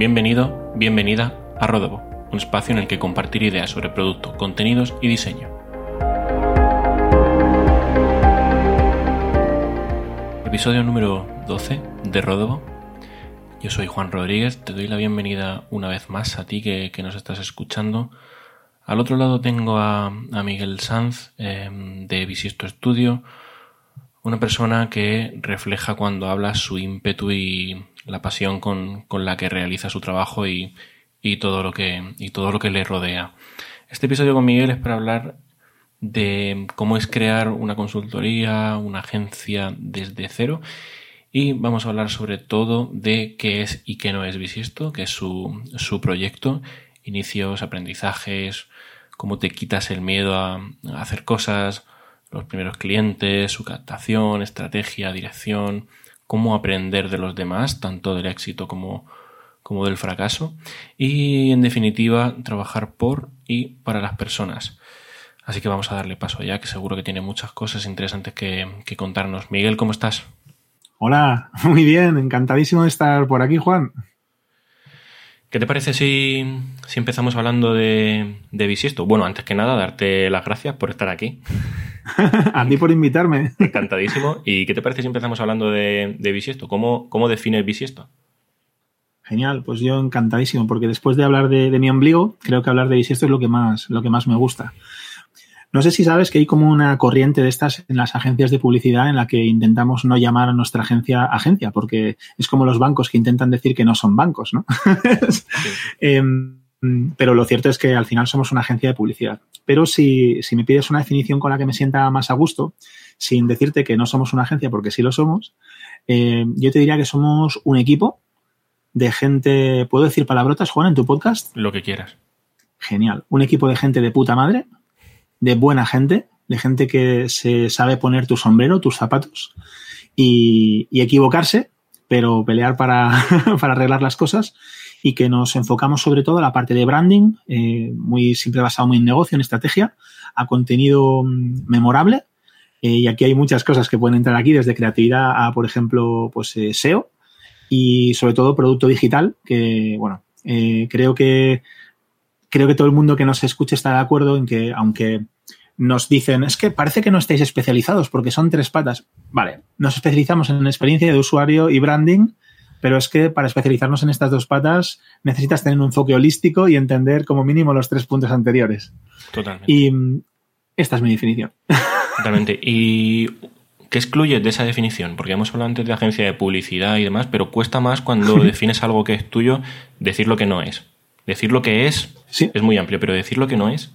Bienvenido, bienvenida a Rodobo, un espacio en el que compartir ideas sobre producto, contenidos y diseño. Episodio número 12 de Rodobo. Yo soy Juan Rodríguez, te doy la bienvenida una vez más a ti que, nos estás escuchando. Al otro lado tengo a, Miguel Sanz em, de Visisto Studio, una persona que refleja cuando habla su ímpetu y la pasión con, la que realiza su trabajo y, todo lo que, y todo lo que le rodea. Este episodio con Miguel es para hablar de cómo es crear una consultoría, una agencia desde cero y vamos a hablar sobre todo de qué es y qué no es Bisiesto, que es su, su proyecto, inicios, aprendizajes, cómo te quitas el miedo a, a hacer cosas, los primeros clientes, su captación, estrategia, dirección, cómo aprender de los demás, tanto del éxito como, como del fracaso, y en definitiva trabajar por y para las personas. Así que vamos a darle paso ya, que seguro que tiene muchas cosas interesantes que, contarnos. Miguel, ¿cómo estás? Hola, muy bien, encantadísimo de estar por aquí, Juan. ¿Qué te parece si, si empezamos hablando de, de Bisiesto? Bueno, antes que nada, darte las gracias por estar aquí. a ti por invitarme. Encantadísimo. ¿Y qué te parece si empezamos hablando de, de bisiesto? ¿Cómo, ¿Cómo define bisiesto? Genial, pues yo encantadísimo, porque después de hablar de, mi ombligo, creo que hablar de bisiesto es lo que más, lo que más me gusta. No sé si sabes que hay como una corriente de estas en las agencias de publicidad en la que intentamos no llamar a nuestra agencia agencia, porque es como los bancos que intentan decir que no son bancos, ¿no? Em, pero lo cierto es que al final somos una agencia de publicidad. Pero si, me pides una definición con la que me sienta más a gusto, sin decirte que no somos una agencia, porque sí lo somos, eh, yo te diría que somos un equipo de gente. ¿Puedo decir palabrotas, Juan, en tu podcast? Lo que quieras. Genial. Un equipo de gente de puta madre, de buena gente, de gente que se sabe poner tu sombrero, tus zapatos y, equivocarse, pero pelear para, para arreglar las cosas y que nos enfocamos sobre todo a la parte de branding, eh, muy siempre basado muy en negocio, en estrategia, a contenido mm, memorable. Eh, y aquí hay muchas cosas que pueden entrar aquí, desde creatividad a, por ejemplo, pues eh, SEO y sobre todo producto digital, que, bueno, creo que creo que todo el mundo que nos escuche está de acuerdo en que, aunque nos dicen, es que parece que no estáis especializados porque son tres patas. Vale, nos especializamos en experiencia de usuario y branding pero es que para especializarnos en estas dos patas necesitas tener un enfoque holístico y entender como mínimo los tres puntos anteriores. Totalmente. Y mm, esta es mi definición. Totalmente. ¿Y qué excluyes de esa definición? Porque hemos hablado antes de agencia de publicidad y demás, pero cuesta más cuando defines algo que es tuyo decir lo que no es. Decir lo que es es muy amplio, pero decir lo que no es.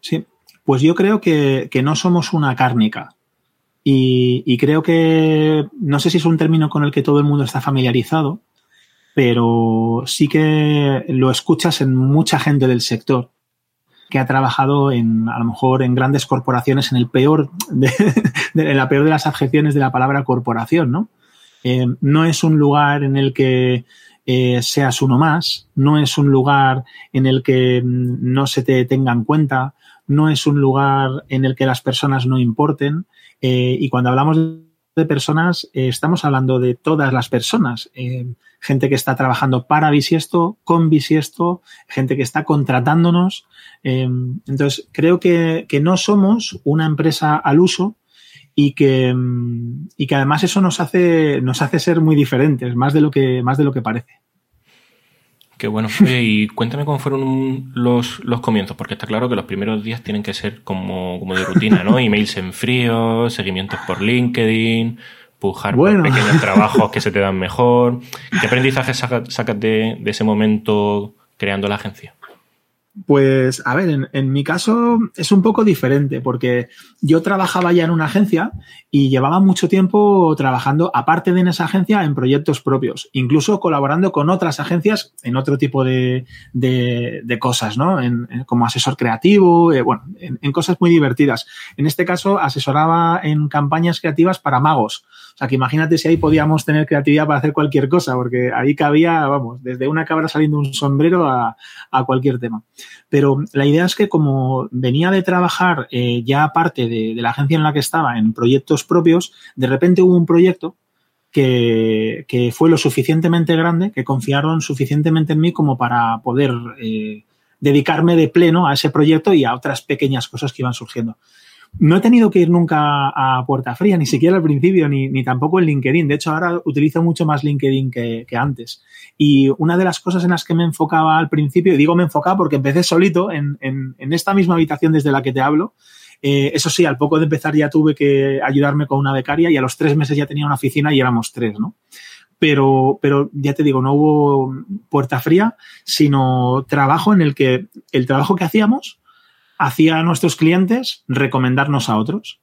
Sí, pues yo creo que, que no somos una cárnica. Y, creo que, no sé si es un término con el que todo el mundo está familiarizado, pero sí que lo escuchas en mucha gente del sector que ha trabajado en, a lo mejor, en grandes corporaciones, en el peor, de, la peor de las adjeciones de la palabra corporación, ¿no? Eh, no es un lugar en el que eh, seas uno más, no es un lugar en el que mm, no se te tenga en cuenta, no es un lugar en el que las personas no importen, eh, y cuando hablamos de personas, eh, estamos hablando de todas las personas. Gente que está trabajando para Bisiesto, con Bisiesto, gente que está contratándonos. entonces, creo que, no somos una empresa al uso y que, y que además eso nos hace, nos hace ser muy diferentes, más de lo que, más de lo que parece. Qué bueno. y cuéntame cómo fueron los, los, comienzos, porque está claro que los primeros días tienen que ser como, como de rutina, ¿no? Emails en frío, seguimientos por LinkedIn, pujar por pequeños trabajos que se te dan mejor. ¿Qué aprendizaje sacas de, de ese momento creando la agencia? Pues, a ver, en, mi caso es un poco diferente porque yo trabajaba ya en una agencia y llevaba mucho tiempo trabajando, aparte de en esa agencia, en proyectos propios, incluso colaborando con otras agencias en otro tipo de, cosas, ¿no? como asesor creativo, eh, bueno, en, cosas muy divertidas. En este caso, asesoraba en campañas creativas para magos. O sea, que imagínate si ahí podíamos tener creatividad para hacer cualquier cosa, porque ahí cabía, vamos, desde una cabra saliendo un sombrero a, cualquier tema. Pero la idea es que como venía de trabajar eh, ya aparte de, la agencia en la que estaba en proyectos propios, de repente hubo un proyecto que, que, fue lo suficientemente grande, que confiaron suficientemente en mí como para poder eh, dedicarme de pleno a ese proyecto y a otras pequeñas cosas que iban surgiendo. No he tenido que ir nunca a puerta fría, ni siquiera al principio, ni, ni tampoco en LinkedIn. De hecho, ahora utilizo mucho más LinkedIn que, que, antes. Y una de las cosas en las que me enfocaba al principio, y digo me enfocaba porque empecé solito en, en, esta misma habitación desde la que te hablo, eh, eso sí, al poco de empezar ya tuve que ayudarme con una becaria y a los tres meses ya tenía una oficina y éramos tres, ¿no? Pero, pero ya te digo, no hubo puerta fría, sino trabajo en el que el trabajo que hacíamos hacía a nuestros clientes recomendarnos a otros.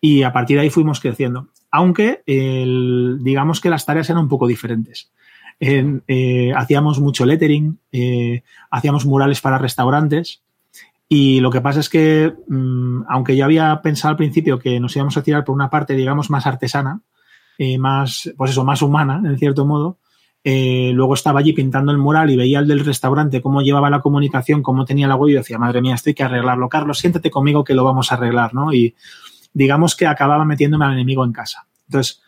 Y a partir de ahí fuimos creciendo. Aunque el, digamos que las tareas eran un poco diferentes. Eh, eh, hacíamos mucho lettering, eh, hacíamos murales para restaurantes. Y lo que pasa es que, mmm, aunque yo había pensado al principio que nos íbamos a tirar por una parte, digamos, más artesana, más, pues eso, más humana, en cierto modo, eh, luego estaba allí pintando el mural y veía el del restaurante cómo llevaba la comunicación, cómo tenía la web y decía, madre mía, esto hay que arreglarlo. Carlos, siéntate conmigo que lo vamos a arreglar, ¿no? Y digamos que acababa metiéndome al enemigo en casa. Entonces,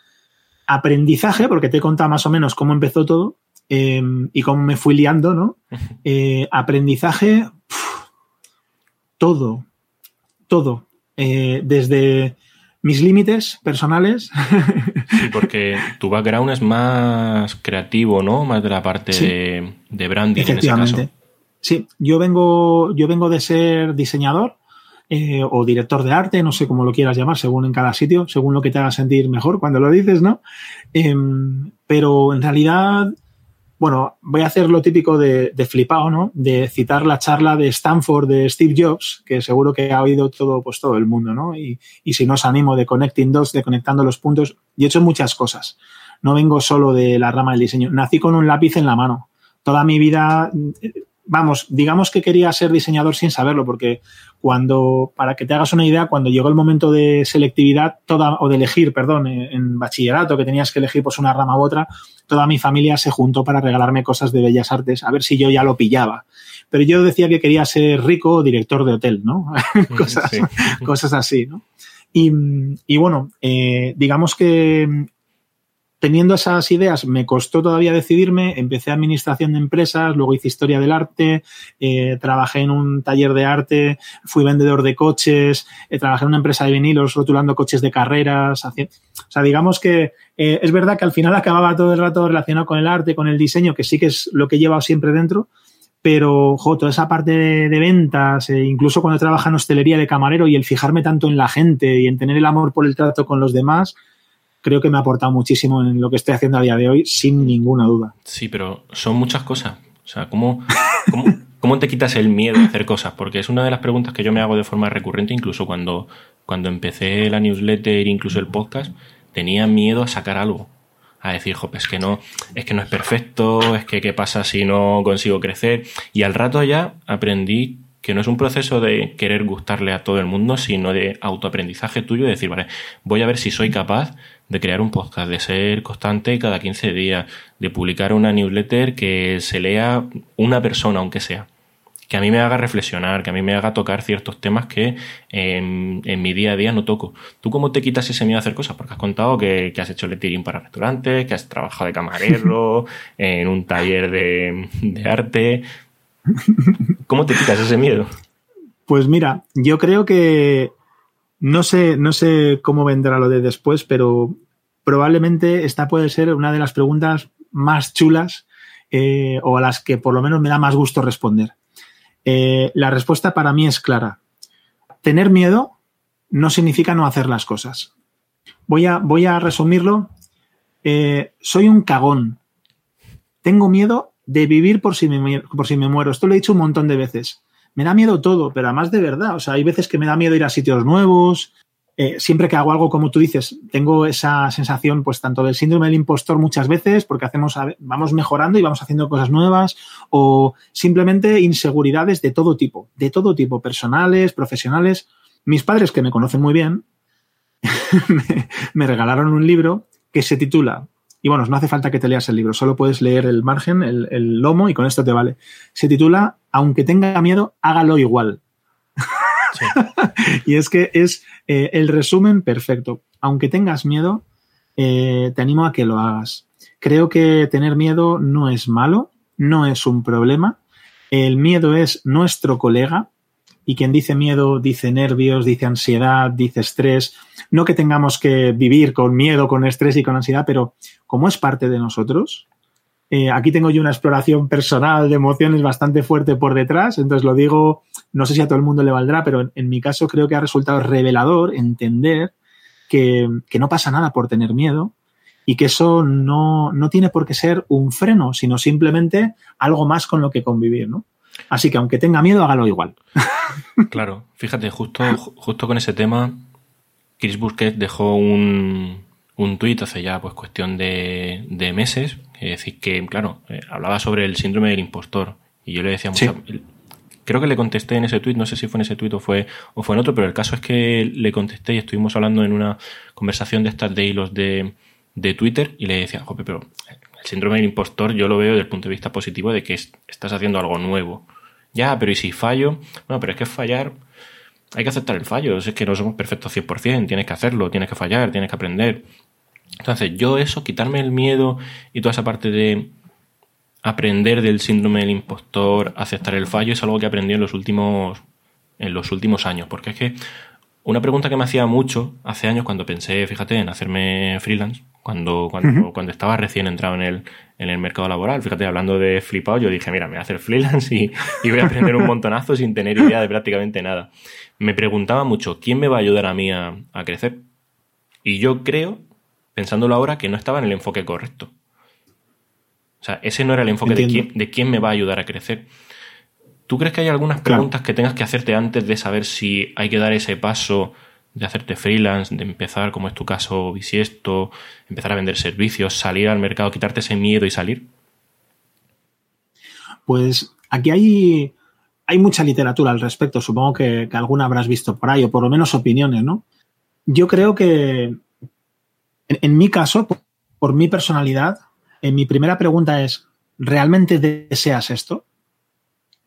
aprendizaje, porque te he contado más o menos cómo empezó todo eh, y cómo me fui liando, ¿no? Eh, aprendizaje, pff, todo, todo. Eh, desde mis límites personales. Sí, porque tu background es más creativo, ¿no? Más de la parte sí, de, de, branding en ese caso. Sí, yo vengo, yo vengo de ser diseñador eh, o director de arte, no sé cómo lo quieras llamar, según en cada sitio, según lo que te haga sentir mejor cuando lo dices, ¿no? Eh, pero en realidad bueno, voy a hacer lo típico de, de, flipado, ¿no? De citar la charla de Stanford de Steve Jobs, que seguro que ha oído todo, pues todo el mundo, ¿no? Y, y si no os animo de Connecting Dots, de conectando los puntos, y he hecho muchas cosas. No vengo solo de la rama del diseño. Nací con un lápiz en la mano. Toda mi vida, vamos, digamos que quería ser diseñador sin saberlo, porque cuando, para que te hagas una idea, cuando llegó el momento de selectividad, toda, o de elegir, perdón, en bachillerato, que tenías que elegir pues una rama u otra, toda mi familia se juntó para regalarme cosas de bellas artes, a ver si yo ya lo pillaba. Pero yo decía que quería ser rico o director de hotel, ¿no? cosas, sí. cosas así, ¿no? Y, y bueno, eh, digamos que teniendo esas ideas me costó todavía decidirme, empecé administración de empresas, luego hice historia del arte, eh, trabajé en un taller de arte, fui vendedor de coches, eh, trabajé en una empresa de vinilos rotulando coches de carreras, o sea, digamos que eh, es verdad que al final acababa todo el rato relacionado con el arte, con el diseño, que sí que es lo que he llevado siempre dentro, pero jo, toda esa parte de, de ventas, eh, incluso cuando trabaja en hostelería de camarero y el fijarme tanto en la gente y en tener el amor por el trato con los demás, creo que me ha aportado muchísimo en lo que estoy haciendo a día de hoy, sin ninguna duda. Sí, pero son muchas cosas. O sea, ¿cómo, cómo, te quitas el miedo a hacer cosas? Porque es una de las preguntas que yo me hago de forma recurrente, incluso cuando, cuando empecé la newsletter, incluso el podcast, tenía miedo a sacar algo. A decir, jo, es que no, es que no es perfecto, es que qué pasa si no consigo crecer. Y al rato ya aprendí que no es un proceso de querer gustarle a todo el mundo, sino de autoaprendizaje tuyo, de decir, vale, voy a ver si soy capaz de crear un podcast, de ser constante cada 15 días, de publicar una newsletter que se lea una persona, aunque sea. Que a mí me haga reflexionar, que a mí me haga tocar ciertos temas que en, en mi día a día no toco. ¿Tú cómo te quitas ese miedo a hacer cosas? Porque has contado que, que has hecho lettering para restaurantes, que has trabajado de camarero, en un taller de, de arte. ¿Cómo te quitas ese miedo? Pues mira, yo creo que no sé, no sé cómo vendrá lo de después, pero probablemente esta puede ser una de las preguntas más chulas eh, o a las que por lo menos me da más gusto responder. Eh, la respuesta para mí es clara. Tener miedo no significa no hacer las cosas. Voy a, voy a resumirlo. Eh, soy un cagón. Tengo miedo de vivir por si, me, por si me muero. Esto lo he dicho un montón de veces me da miedo todo, pero además de verdad. O sea, hay veces que me da miedo ir a sitios nuevos. Eh, siempre que hago algo, como tú dices, tengo esa sensación, pues tanto del síndrome del impostor muchas veces, porque hacemos, vamos mejorando y vamos haciendo cosas nuevas, o simplemente inseguridades de todo tipo, de todo tipo, personales, profesionales. Mis padres, que me conocen muy bien, me, me regalaron un libro que se titula y bueno, no hace falta que te leas el libro, solo puedes leer el margen, el, el lomo y con esto te vale. Se titula Aunque tenga miedo, hágalo igual. Sí. y es que es eh, el resumen perfecto. Aunque tengas miedo, eh, te animo a que lo hagas. Creo que tener miedo no es malo, no es un problema. El miedo es nuestro colega y quien dice miedo dice nervios, dice ansiedad, dice estrés. No que tengamos que vivir con miedo, con estrés y con ansiedad, pero como es parte de nosotros, eh, aquí tengo yo una exploración personal de emociones bastante fuerte por detrás, entonces lo digo, no sé si a todo el mundo le valdrá, pero en, mi caso creo que ha resultado revelador entender que, no pasa nada por tener miedo y que eso no, tiene por qué ser un freno, sino simplemente algo más con lo que convivir, ¿no? Así que aunque tenga miedo, hágalo igual. Claro, fíjate, justo, justo con ese tema, Chris Busquets dejó un, un tuit hace ya pues cuestión de, de meses, que decir que, claro, eh, hablaba sobre el síndrome del impostor. Y yo le decía creo que le contesté en ese tuit, no sé si fue en ese tuit o fue, o fue en otro, pero el caso es que le contesté y estuvimos hablando en una conversación de estas de hilos de, de Twitter y le decía, jope, pero síndrome del impostor yo lo veo desde el punto de vista positivo de que estás haciendo algo nuevo. Ya, pero ¿y si fallo? No, pero es que fallar, hay que aceptar el fallo, es que no somos perfectos 100%, tienes que hacerlo, tienes que fallar, tienes que aprender. Entonces, yo eso, quitarme el miedo y toda esa parte de aprender del síndrome del impostor, aceptar el fallo, es algo que aprendí en los últimos, en los últimos años. Porque es que una pregunta que me hacía mucho hace años cuando pensé, fíjate, en hacerme freelance, cuando, cuando, cuando estaba recién entrado en el, en el mercado laboral, fíjate, hablando de flipado, yo dije, mira, me voy a hacer freelance y, y voy a aprender un montonazo sin tener idea de prácticamente nada. Me preguntaba mucho, ¿quién me va a ayudar a mí a, a crecer? Y yo creo pensándolo ahora, que no estaba en el enfoque correcto. O sea, ese no era el enfoque de quién, me va a ayudar a crecer. ¿Tú crees que hay algunas preguntas que tengas que hacerte antes de saber si hay que dar ese paso de hacerte freelance, de empezar, como es tu caso, bisiesto, empezar a vender servicios, salir al mercado, quitarte ese miedo y salir? Pues aquí hay, hay mucha literatura al respecto. Supongo que, que alguna habrás visto por ahí, o por lo menos opiniones, ¿no? Yo creo que en, mi caso, por, mi personalidad, en mi primera pregunta es, ¿realmente deseas esto?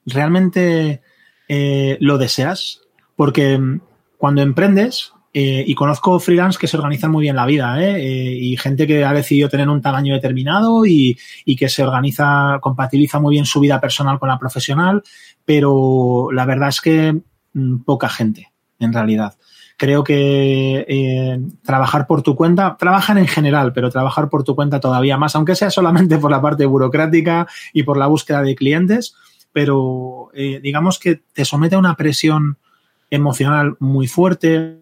¿Realmente eh, lo deseas? Porque mm, cuando emprendes, eh, y conozco freelance que se organizan muy bien la vida, ¿eh? y gente que ha decidido tener un tamaño determinado y, y, que se organiza, compatibiliza muy bien su vida personal con la profesional, pero la verdad es que mm, poca gente, en realidad. Creo que eh, trabajar por tu cuenta, trabajan en general, pero trabajar por tu cuenta todavía más, aunque sea solamente por la parte burocrática y por la búsqueda de clientes, pero eh, digamos que te somete a una presión emocional muy fuerte,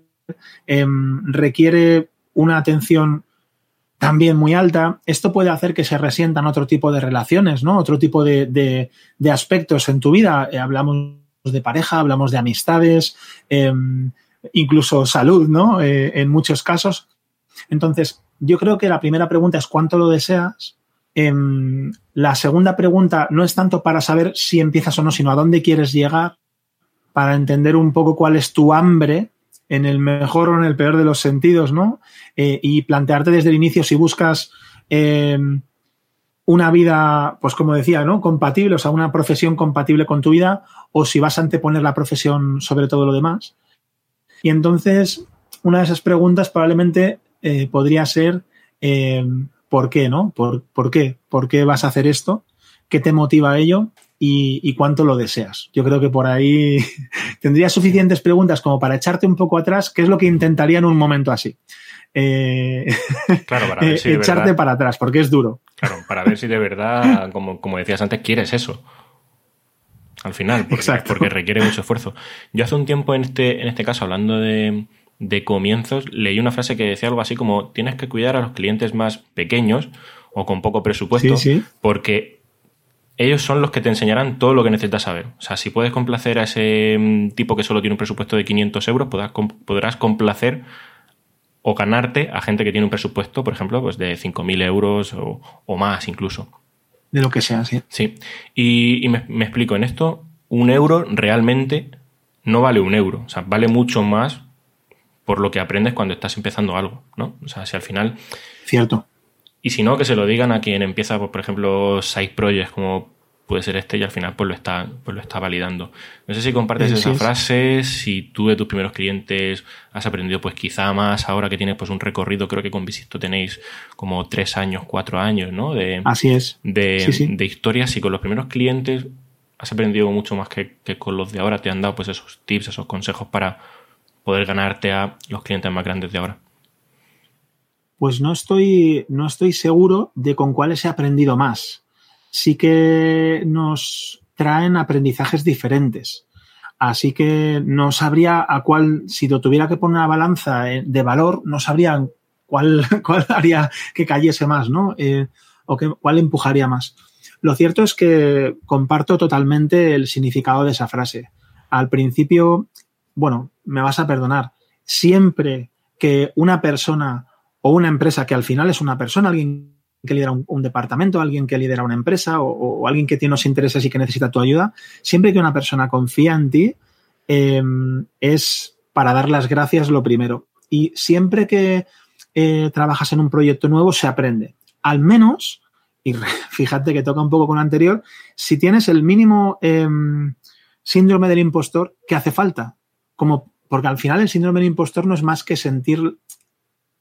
em, requiere una atención también muy alta. Esto puede hacer que se resientan otro tipo de relaciones, ¿no? Otro tipo de, aspectos en tu vida. Eh, hablamos de pareja, hablamos de amistades. Em, incluso salud, ¿no? Eh, en muchos casos. Entonces, yo creo que la primera pregunta es cuánto lo deseas. Em, la segunda pregunta no es tanto para saber si empiezas o no, sino a dónde quieres llegar, para entender un poco cuál es tu hambre en el mejor o en el peor de los sentidos, ¿no? Eh, y plantearte desde el inicio si buscas em, una vida, pues como decía, ¿no? Compatible, o sea, una profesión compatible con tu vida, o si vas a anteponer la profesión sobre todo lo demás. Y entonces, una de esas preguntas probablemente eh, podría ser, eh, ¿por qué, no? ¿Por, qué? ¿Por qué vas a hacer esto? ¿Qué te motiva a ello? Y, cuánto lo deseas. Yo creo que por ahí tendría suficientes preguntas como para echarte un poco atrás, qué es lo que intentaría en un momento así. Eh, claro, para ver si echarte para atrás, porque es duro. Claro, para ver si de verdad, como, como decías antes, quieres eso al final, porque, requiere mucho esfuerzo. Yo hace un tiempo en este, en este caso, hablando de, comienzos, leí una frase que decía algo así como tienes que cuidar a los clientes más pequeños o con poco presupuesto, porque ellos son los que te enseñarán todo lo que necesitas saber. O sea, si puedes complacer a ese mm, tipo que solo tiene un presupuesto de 500 euros, podrás, podrás complacer o ganarte a gente que tiene un presupuesto, por ejemplo, pues de 5.000 euros o, o más incluso de lo que sea, sí. Sí. Y, me, explico, en esto, un euro realmente no vale un euro. O sea, vale mucho más por lo que aprendes cuando estás empezando algo, ¿no? O sea, si al final. Cierto. Y si no, que se lo digan a quien empieza, pues, por ejemplo, side projects como puede ser este y al final pues lo está, pues lo está validando. No sé si compartes esa frase, si tú de tus primeros clientes has aprendido pues quizá más ahora que tienes pues un recorrido, creo que con Visisto tenéis como tres años, cuatro años, ¿no? De, Así es. De, de historias y con los primeros clientes has aprendido mucho más que, que con los de ahora, te han dado pues esos tips, esos consejos para poder ganarte a los clientes más grandes de ahora. Pues no estoy, no estoy seguro de con cuáles he aprendido más sí que nos traen aprendizajes diferentes. Así que no sabría a cuál, si lo tuviera que poner una balanza de valor, no sabría cuál, cuál haría que cayese más, ¿no? Eh, o que, cuál empujaría más. Lo cierto es que comparto totalmente el significado de esa frase. Al principio, bueno, me vas a perdonar, siempre que una persona o una empresa, que al final es una persona, alguien que lidera un, departamento, alguien que lidera una empresa o, alguien que tiene unos intereses y que necesita tu ayuda, siempre que una persona confía en ti, em, es para dar las gracias lo primero. Y siempre que eh, trabajas en un proyecto nuevo, se aprende. Al menos, y fíjate que toca un poco con lo anterior, si tienes el mínimo em, síndrome del impostor, ¿qué hace falta? Como, porque al final el síndrome del impostor no es más que sentir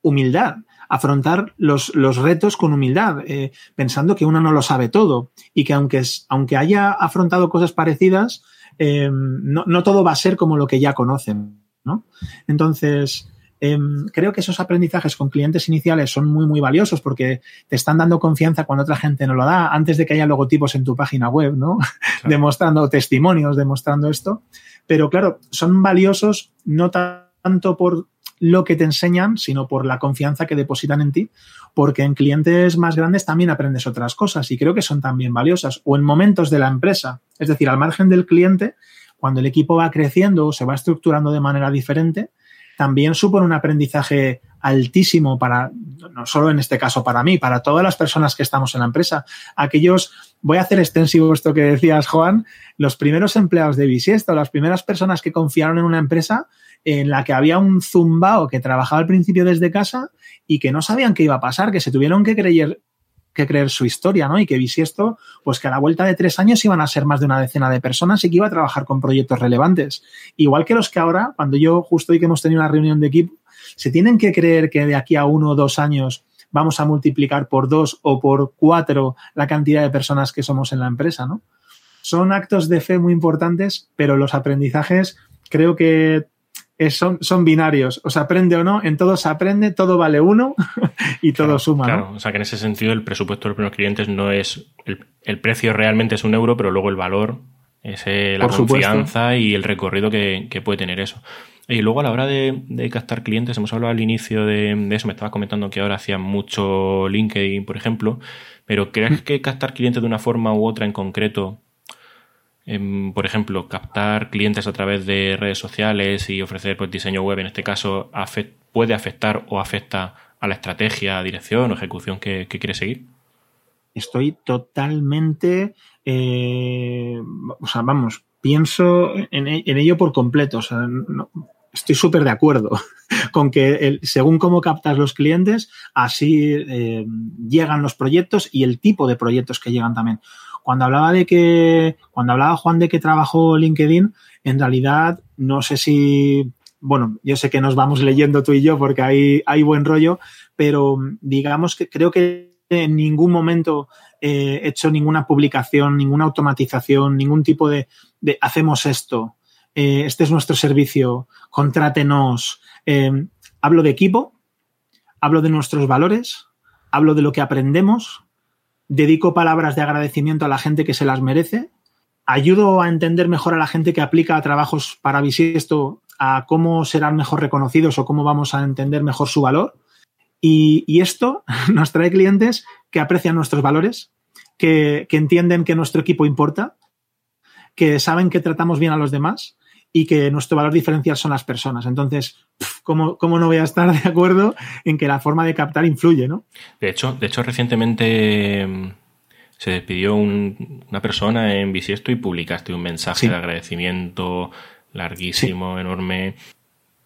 humildad afrontar los, los retos con humildad, eh, pensando que uno no lo sabe todo y que aunque, aunque haya afrontado cosas parecidas, eh, no, no, todo va a ser como lo que ya conocen. ¿no? Entonces, eh, creo que esos aprendizajes con clientes iniciales son muy, muy valiosos porque te están dando confianza cuando otra gente no lo da, antes de que haya logotipos en tu página web, ¿no? demostrando testimonios, demostrando esto. Pero claro, son valiosos no tanto por lo que te enseñan, sino por la confianza que depositan en ti, porque en clientes más grandes también aprendes otras cosas y creo que son también valiosas, o en momentos de la empresa, es decir, al margen del cliente, cuando el equipo va creciendo o se va estructurando de manera diferente, también supone un aprendizaje altísimo para, no solo en este caso para mí, para todas las personas que estamos en la empresa. Aquellos, voy a hacer extensivo esto que decías, Juan, los primeros empleados de Bisiesto, las primeras personas que confiaron en una empresa, en la que había un zumbao que trabajaba al principio desde casa y que no sabían qué iba a pasar, que se tuvieron que creer, que creer su historia, ¿no? Y que esto, pues que a la vuelta de tres años iban a ser más de una decena de personas y que iba a trabajar con proyectos relevantes. Igual que los que ahora, cuando yo justo hoy que hemos tenido una reunión de equipo, se tienen que creer que de aquí a uno o dos años vamos a multiplicar por dos o por cuatro la cantidad de personas que somos en la empresa, ¿no? Son actos de fe muy importantes, pero los aprendizajes creo que son, son binarios, o se aprende o no, en todo se aprende, todo vale uno y todo suma. Claro, o sea que en ese sentido el presupuesto de los primeros clientes no es, el, precio realmente es un euro, pero luego el valor es eh, la confianza y el recorrido que, puede tener eso. Y luego a la hora de, captar clientes, hemos hablado al inicio de, eso, me estabas comentando que ahora hacían mucho LinkedIn, por ejemplo, pero ¿crees mm. que captar clientes de una forma u otra en concreto por ejemplo, captar clientes a través de redes sociales y ofrecer pues, diseño web, en este caso, puede afectar o afecta a la estrategia, dirección o ejecución que, quiere seguir? Estoy totalmente, eh, o sea, vamos, pienso en, ello por completo. O sea, estoy súper de acuerdo con que según cómo captas los clientes, así eh, llegan los proyectos y el tipo de proyectos que llegan también. Cuando hablaba de que, cuando hablaba Juan de que trabajó LinkedIn, en realidad no sé si, bueno, yo sé que nos vamos leyendo tú y yo porque hay, hay buen rollo, pero digamos que creo que en ningún momento he hecho ninguna publicación, ninguna automatización, ningún tipo de, hacemos esto, eh, este es nuestro servicio, contrátenos. Eh, hablo de equipo, hablo de nuestros valores, hablo de lo que aprendemos, dedico palabras de agradecimiento a la gente que se las merece, ayudo a entender mejor a la gente que aplica trabajos para Bisiesto a cómo serán mejor reconocidos o cómo vamos a entender mejor su valor. Y, esto nos trae clientes que aprecian nuestros valores, que entienden que nuestro equipo importa, que saben que tratamos bien a los demás y que nuestro valor diferencial son las personas. Entonces, ¿cómo, ¿cómo, no voy a estar de acuerdo en que la forma de captar influye, ¿no? De hecho, de hecho recientemente mm, se despidió una persona en Bisiesto y publicaste un mensaje de agradecimiento larguísimo, enorme.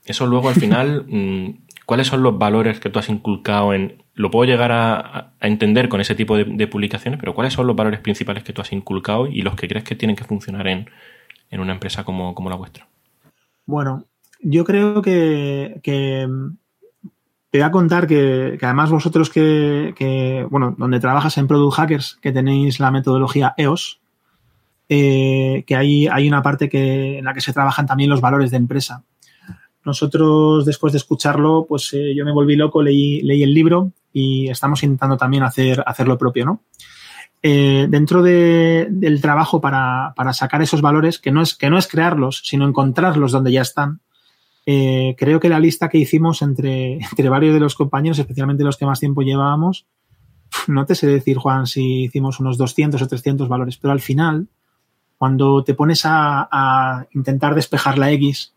Eso luego al final, mm, ¿cuáles son los valores que tú has inculcado en, lo puedo llegar a, entender con ese tipo de, publicaciones, pero ¿cuáles son los valores principales que tú has inculcado y los que crees que tienen que funcionar en, una empresa como, la vuestra? Bueno, yo creo que, te voy a contar que, además vosotros que, bueno, donde trabajas en Product Hackers, que tenéis la metodología EOS, eh, que hay, hay una parte que, en la que se trabajan también los valores de empresa. Nosotros, después de escucharlo, pues eh, yo me volví loco, leí, leí el libro y estamos intentando también hacer, hacer lo propio, ¿no? Eh, dentro del trabajo para, sacar esos valores, que no, es, que no es crearlos, sino encontrarlos donde ya están, eh, creo que la lista que hicimos entre, entre varios de los compañeros, especialmente los que más tiempo llevábamos, no te sé decir, Juan, si hicimos unos 200 o 300 valores, pero al final, cuando te pones a, a intentar despejar la X,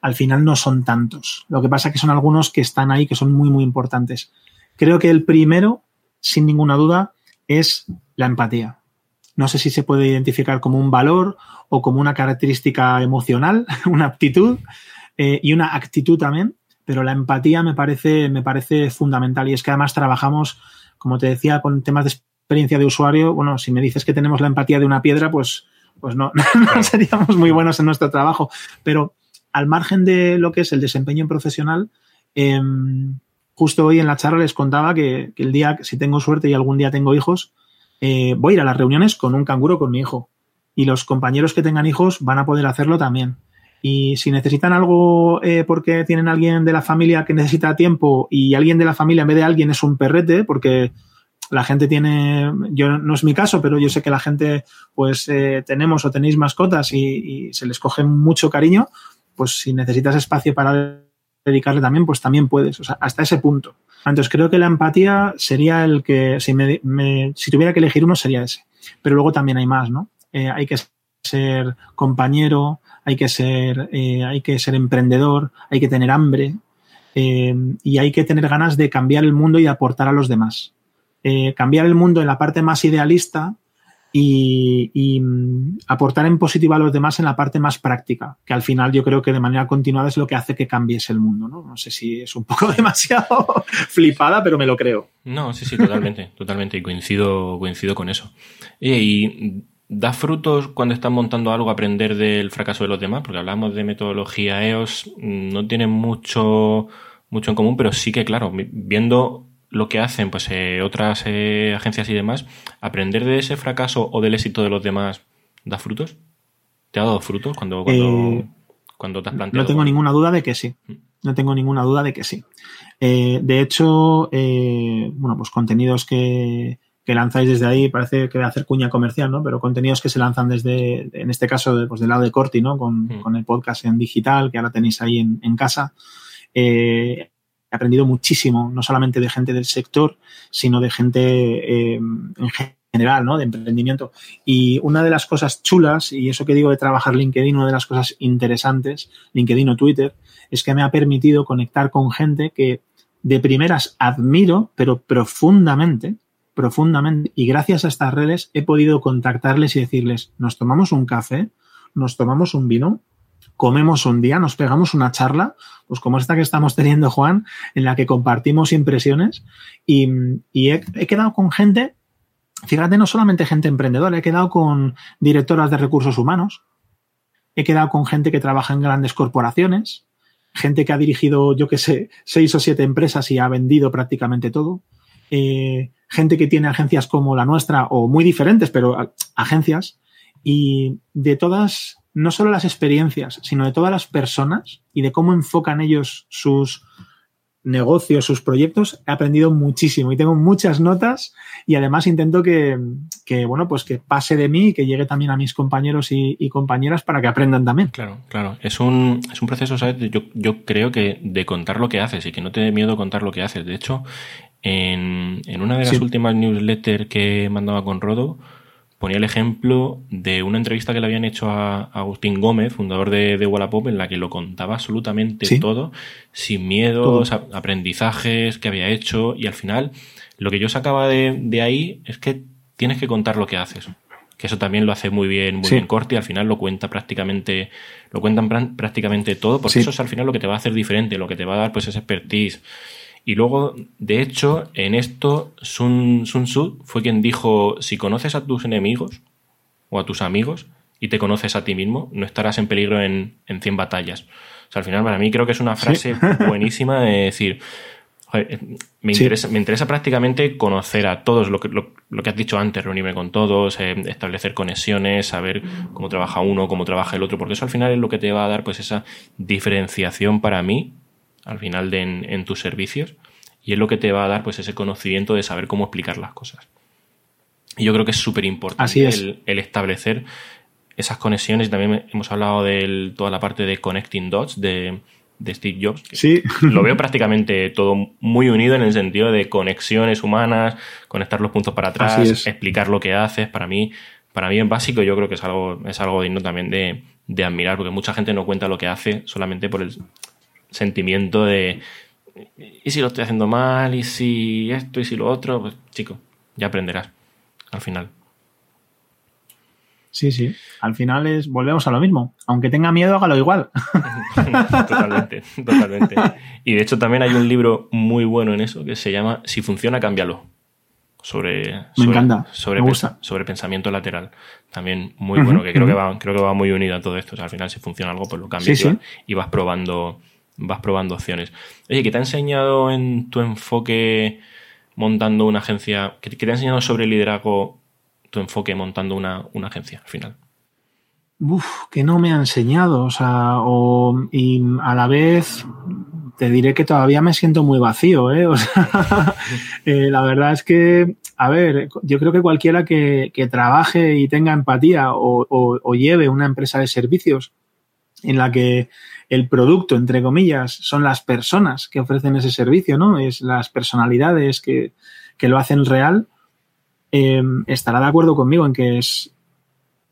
al final no son tantos. Lo que pasa es que son algunos que están ahí que son muy, muy importantes. Creo que el primero, sin ninguna duda, es la empatía. No sé si se puede identificar como un valor o como una característica emocional, una aptitud eh, y una actitud también, pero la empatía me parece, me parece fundamental y es que además trabajamos, como te decía, con temas de experiencia de usuario. Bueno, si me dices que tenemos la empatía de una piedra, pues, pues no, no seríamos muy buenos en nuestro trabajo. Pero al margen de lo que es el desempeño profesional, em, justo hoy en la charla les contaba que, el día, si tengo suerte y algún día tengo hijos, eh, voy a ir a las reuniones con un canguro con mi hijo. Y los compañeros que tengan hijos van a poder hacerlo también. Y si necesitan algo eh, porque tienen alguien de la familia que necesita tiempo y alguien de la familia en vez de alguien es un perrete, porque la gente tiene, yo no es mi caso, pero yo sé que la gente pues eh, tenemos o tenéis mascotas y, y, se les coge mucho cariño, pues si necesitas espacio para dedicarle también, pues también puedes, hasta ese punto. Entonces creo que la empatía sería el que, si, si tuviera que elegir uno, sería ese. Pero luego también hay más, ¿no? Eh, hay que ser compañero, hay que ser, eh, hay que ser emprendedor, hay que tener hambre eh, y hay que tener ganas de cambiar el mundo y aportar a los demás. cambiar el mundo en la parte más idealista y, mm, aportar en positivo a los demás en la parte más práctica, que al final yo creo que de manera continuada es lo que hace que cambies el mundo, ¿no? No sé si es un poco demasiado flipada, pero me lo creo. No, sí, sí, totalmente, totalmente, y coincido, coincido con eso. y da frutos cuando estás montando algo aprender del fracaso de los demás, porque hablamos de metodología EOS, no tiene mucho, mucho en común, pero sí que, claro, viendo lo que hacen pues eh, otras eh, agencias y demás, aprender de ese fracaso o del éxito de los demás da frutos? ¿Te ha dado frutos cuando, cuando, te has planteado? No tengo ninguna duda de que sí. Mm. No tengo ninguna duda de que sí. Eh, de hecho, bueno, pues contenidos que, lanzáis desde ahí, parece que va a hacer cuña comercial, ¿no? Pero contenidos que se lanzan desde, en este caso, pues del lado de Corti, ¿no? Con, mm. el podcast en digital que ahora tenéis ahí en, en casa. Eh, he aprendido muchísimo, no solamente de gente del sector, sino de gente eh, en general, ¿no? De emprendimiento. Y una de las cosas chulas, y eso que digo de trabajar LinkedIn, una de las cosas interesantes, LinkedIn o Twitter, es que me ha permitido conectar con gente que de primeras admiro, pero profundamente, profundamente, y gracias a estas redes he podido contactarles y decirles, nos tomamos un café, nos tomamos un vino, comemos un día, nos pegamos una charla, pues como esta que estamos teniendo, Juan, en la que compartimos impresiones y, he, quedado con gente, fíjate, no solamente gente emprendedora, he quedado con directoras de recursos humanos, he quedado con gente que trabaja en grandes corporaciones, gente que ha dirigido, yo qué sé, seis o siete empresas y ha vendido prácticamente todo. Eh, gente que tiene agencias como la nuestra o muy diferentes, pero agencias. Y de todas no solo las experiencias, sino de todas las personas y de cómo enfocan ellos sus negocios, sus proyectos, he aprendido muchísimo y tengo muchas notas y además intento que, bueno, pues que pase de mí y que llegue también a mis compañeros y, compañeras para que aprendan también. Claro, claro. Es un, es un proceso, ¿sabes? Yo, yo creo que de contar lo que haces y que no te dé miedo contar lo que haces. De hecho, en, en una de las últimas newsletters que mandaba con Rodo, ponía el ejemplo de una entrevista que le habían hecho a Agustín Gómez, fundador de, de Wallapop, en la que lo contaba absolutamente todo, sin miedos, aprendizajes que había hecho, y al final lo que yo sacaba de, ahí es que tienes que contar lo que haces. Que eso también lo hace muy bien, muy bien corto y al final lo cuenta prácticamente, lo cuentan prácticamente todo, porque eso es al final lo que te va a hacer diferente, lo que te va a dar pues ese expertise. Y luego, de hecho, en esto, Sun, Sun Tzu fue quien dijo, si conoces a tus enemigos o a tus amigos y te conoces a ti mismo, no estarás en peligro en, en 100 batallas. O sea, al final, para mí creo que es una frase buenísima de decir, me, interesa, me interesa prácticamente conocer a todos, lo que, lo, que has dicho antes, reunirme con todos, eh, establecer conexiones, saber cómo trabaja uno, cómo trabaja el otro, porque eso al final es lo que te va a dar pues esa diferenciación para mí, al final de en, tus servicios, y es lo que te va a dar pues ese conocimiento de saber cómo explicar las cosas. Y yo creo que es súper importante el, el, establecer esas conexiones. También hemos hablado de toda la parte de connecting dots, de de Steve Jobs. Sí. Lo veo prácticamente todo muy unido en el sentido de conexiones humanas, conectar los puntos para atrás, explicar lo que haces. Para mí, para mí en básico yo creo que es algo, es algo digno también de, de admirar, porque mucha gente no cuenta lo que hace solamente por el sentimiento de ¿y si lo estoy haciendo mal? ¿y si esto? ¿y si lo otro? Pues chico, ya aprenderás al final. Sí, sí. Al final es, volvemos a lo mismo. Aunque tenga miedo, hágalo igual. totalmente, totalmente. Y de hecho también hay un libro muy bueno en eso que se llama Si funciona, cámbialo. Sobre, Me encanta. Sobre, sobre pensamiento lateral. También muy bueno, que creo que va, creo que va muy unido a todo esto. O sea, al final, si funciona algo, pues lo cambias y, vas probando, vas probando opciones. Oye, ¿qué te ha enseñado en tu enfoque montando una agencia? ¿Qué te ha enseñado sobre liderazgo tu enfoque montando una, agencia al final? Uf, que no me ha enseñado, o sea, y a la vez te diré que todavía me siento muy vacío, ¿eh? O sea, eh, la verdad es que, a ver, yo creo que cualquiera que, trabaje y tenga empatía o, lleve una empresa de servicios en la que el producto, entre comillas, son las personas que ofrecen ese servicio, ¿no? Es las personalidades que, que lo hacen real, Em, estará de acuerdo conmigo en que es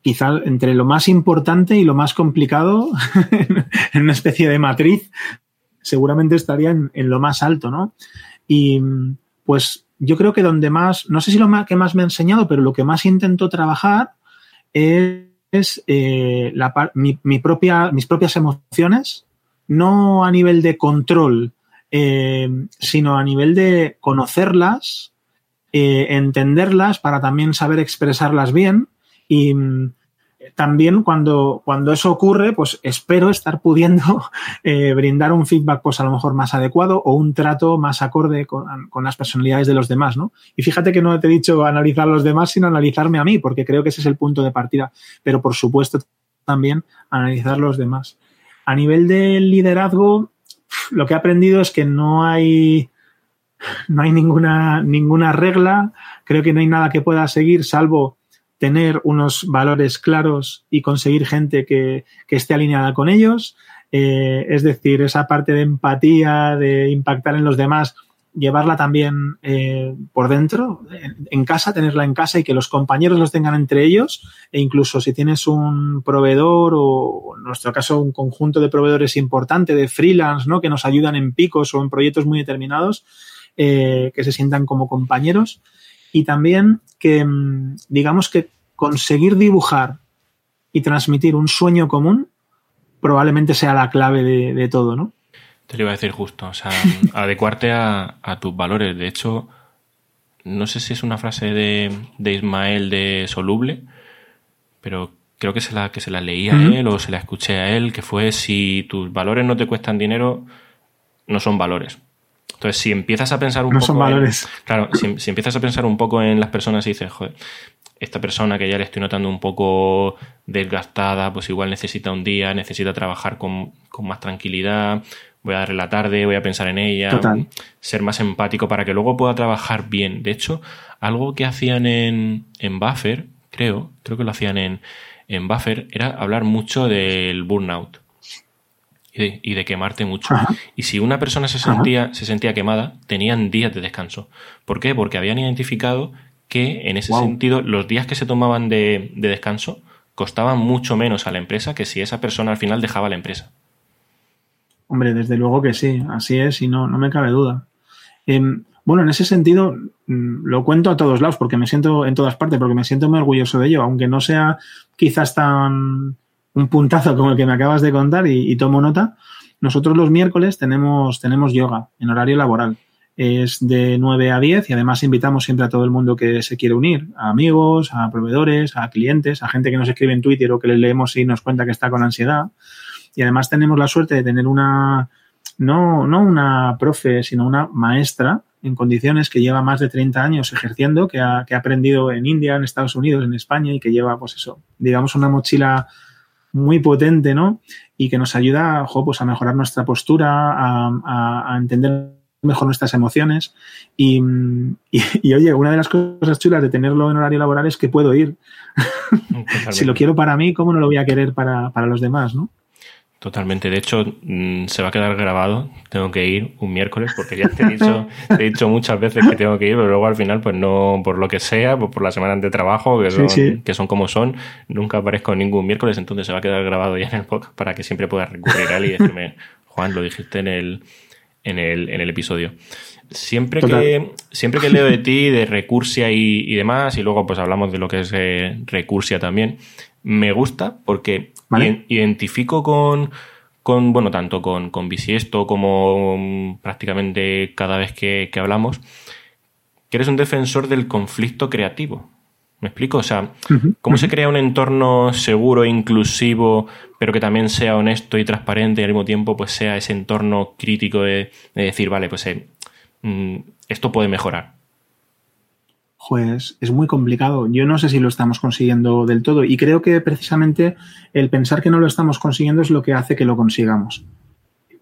quizá entre lo más importante y lo más complicado en una especie de matriz, seguramente estaría en, lo más alto, ¿no? Y pues yo creo que donde más, no sé si lo que más me ha enseñado, pero lo que más intento trabajar es, eh, mi, propia, mis propias emociones, no a nivel de control, eh, sino a nivel de conocerlas, eh, entenderlas para también saber expresarlas bien y mm, también cuando, cuando eso ocurre, pues espero estar pudiendo eh, brindar un feedback, pues a lo mejor más adecuado o un trato más acorde con, las personalidades de los demás, ¿no? Y fíjate que no te he dicho analizar a los demás, sino analizarme a mí, porque creo que ese es el punto de partida. Pero por supuesto también analizar los demás. A nivel del liderazgo, lo que he aprendido es que no hay no hay ninguna, ninguna regla, creo que no hay nada que pueda seguir salvo tener unos valores claros y conseguir gente que, esté alineada con ellos. Eh, es decir, esa parte de empatía, de impactar en los demás, llevarla también eh, por dentro, en, casa, tenerla en casa y que los compañeros los tengan entre ellos. E incluso si tienes un proveedor o, en nuestro caso, un conjunto de proveedores importante de freelance, ¿no? Que nos ayudan en picos o en proyectos muy determinados, eh, que se sientan como compañeros y también que, mm, digamos que conseguir dibujar y transmitir un sueño común probablemente sea la clave de, todo, ¿no? Te lo iba a decir justo, o sea, adecuarte a, tus valores. De hecho, no sé si es una frase de, Ismael de Soluble, pero creo que se la, que se la leí a él o se la escuché a él, que fue si tus valores no te cuestan dinero, no son valores. Entonces, si empiezas a pensar un no poco. Son valores. claro, si, empiezas a pensar un poco en las personas y dices, joder, esta persona que ya le estoy notando un poco desgastada, pues igual necesita un día, necesita trabajar con, más tranquilidad, voy a darle la tarde, voy a pensar en ella, ser más empático para que luego pueda trabajar bien. De hecho, algo que hacían en, en Buffer, creo, creo que lo hacían en, en Buffer, era hablar mucho del burnout y de, quemarte mucho. Y si una persona se sentía, se sentía quemada, tenían días de descanso. ¿Por qué? Porque habían identificado que en ese sentido los días que se tomaban de, descanso costaban mucho menos a la empresa que si esa persona al final dejaba la empresa. Hombre, desde luego que sí, así es y no, no me cabe duda. Em, bueno, en ese sentido mm, lo cuento a todos lados porque me siento en todas partes, porque me siento muy orgulloso de ello, aunque no sea quizás tan un puntazo como el que me acabas de contar y, tomo nota. Nosotros los miércoles tenemos, tenemos yoga en horario laboral. es de 9 a 10 y además invitamos siempre a todo el mundo que se quiere unir, a amigos, a proveedores, a clientes, a gente que nos escribe en Twitter o que le leemos y nos cuenta que está con ansiedad. Y además tenemos la suerte de tener una, no, no una profe, sino una maestra en condiciones que lleva más de 30 años ejerciendo, que ha, que ha aprendido en India, en Estados Unidos, en España y que lleva, pues eso, digamos, una mochila muy potente, ¿no? Y que nos ayuda, pues a mejorar nuestra postura, a, a entender mejor nuestras emociones. Y, y, oye, una de las cosas chulas de tenerlo en horario laboral es que puedo ir. si lo quiero para mí, ¿cómo no lo voy a querer para, para los demás, no? Totalmente. De hecho, mm, se va a quedar grabado. Tengo que ir un miércoles porque ya te he dicho, te he dicho muchas veces que tengo que ir, pero luego al final, pues no, por lo que sea, pues por las semanas de trabajo, que son, que son como son, nunca aparezco ningún miércoles, entonces se va a quedar grabado ya en el podcast para que siempre puedas recurrir a él y decirme, Juan, lo dijiste en el, en el, en el episodio. Siempre que, siempre que leo de ti, de Recursia y, demás, y luego pues hablamos de lo que es eh, Recursia también, me gusta porque identifico con, con, bueno, tanto con, con Bisiesto como mm, prácticamente cada vez que, que hablamos, que eres un defensor del conflicto creativo. ¿Me explico? O sea, ¿cómo se crea un entorno seguro, inclusivo, pero que también sea honesto y transparente y al mismo tiempo pues sea ese entorno crítico de, decir, vale, pues eh, mm, esto puede mejorar? Pues es muy complicado. Yo no sé si lo estamos consiguiendo del todo y creo que precisamente el pensar que no lo estamos consiguiendo es lo que hace que lo consigamos.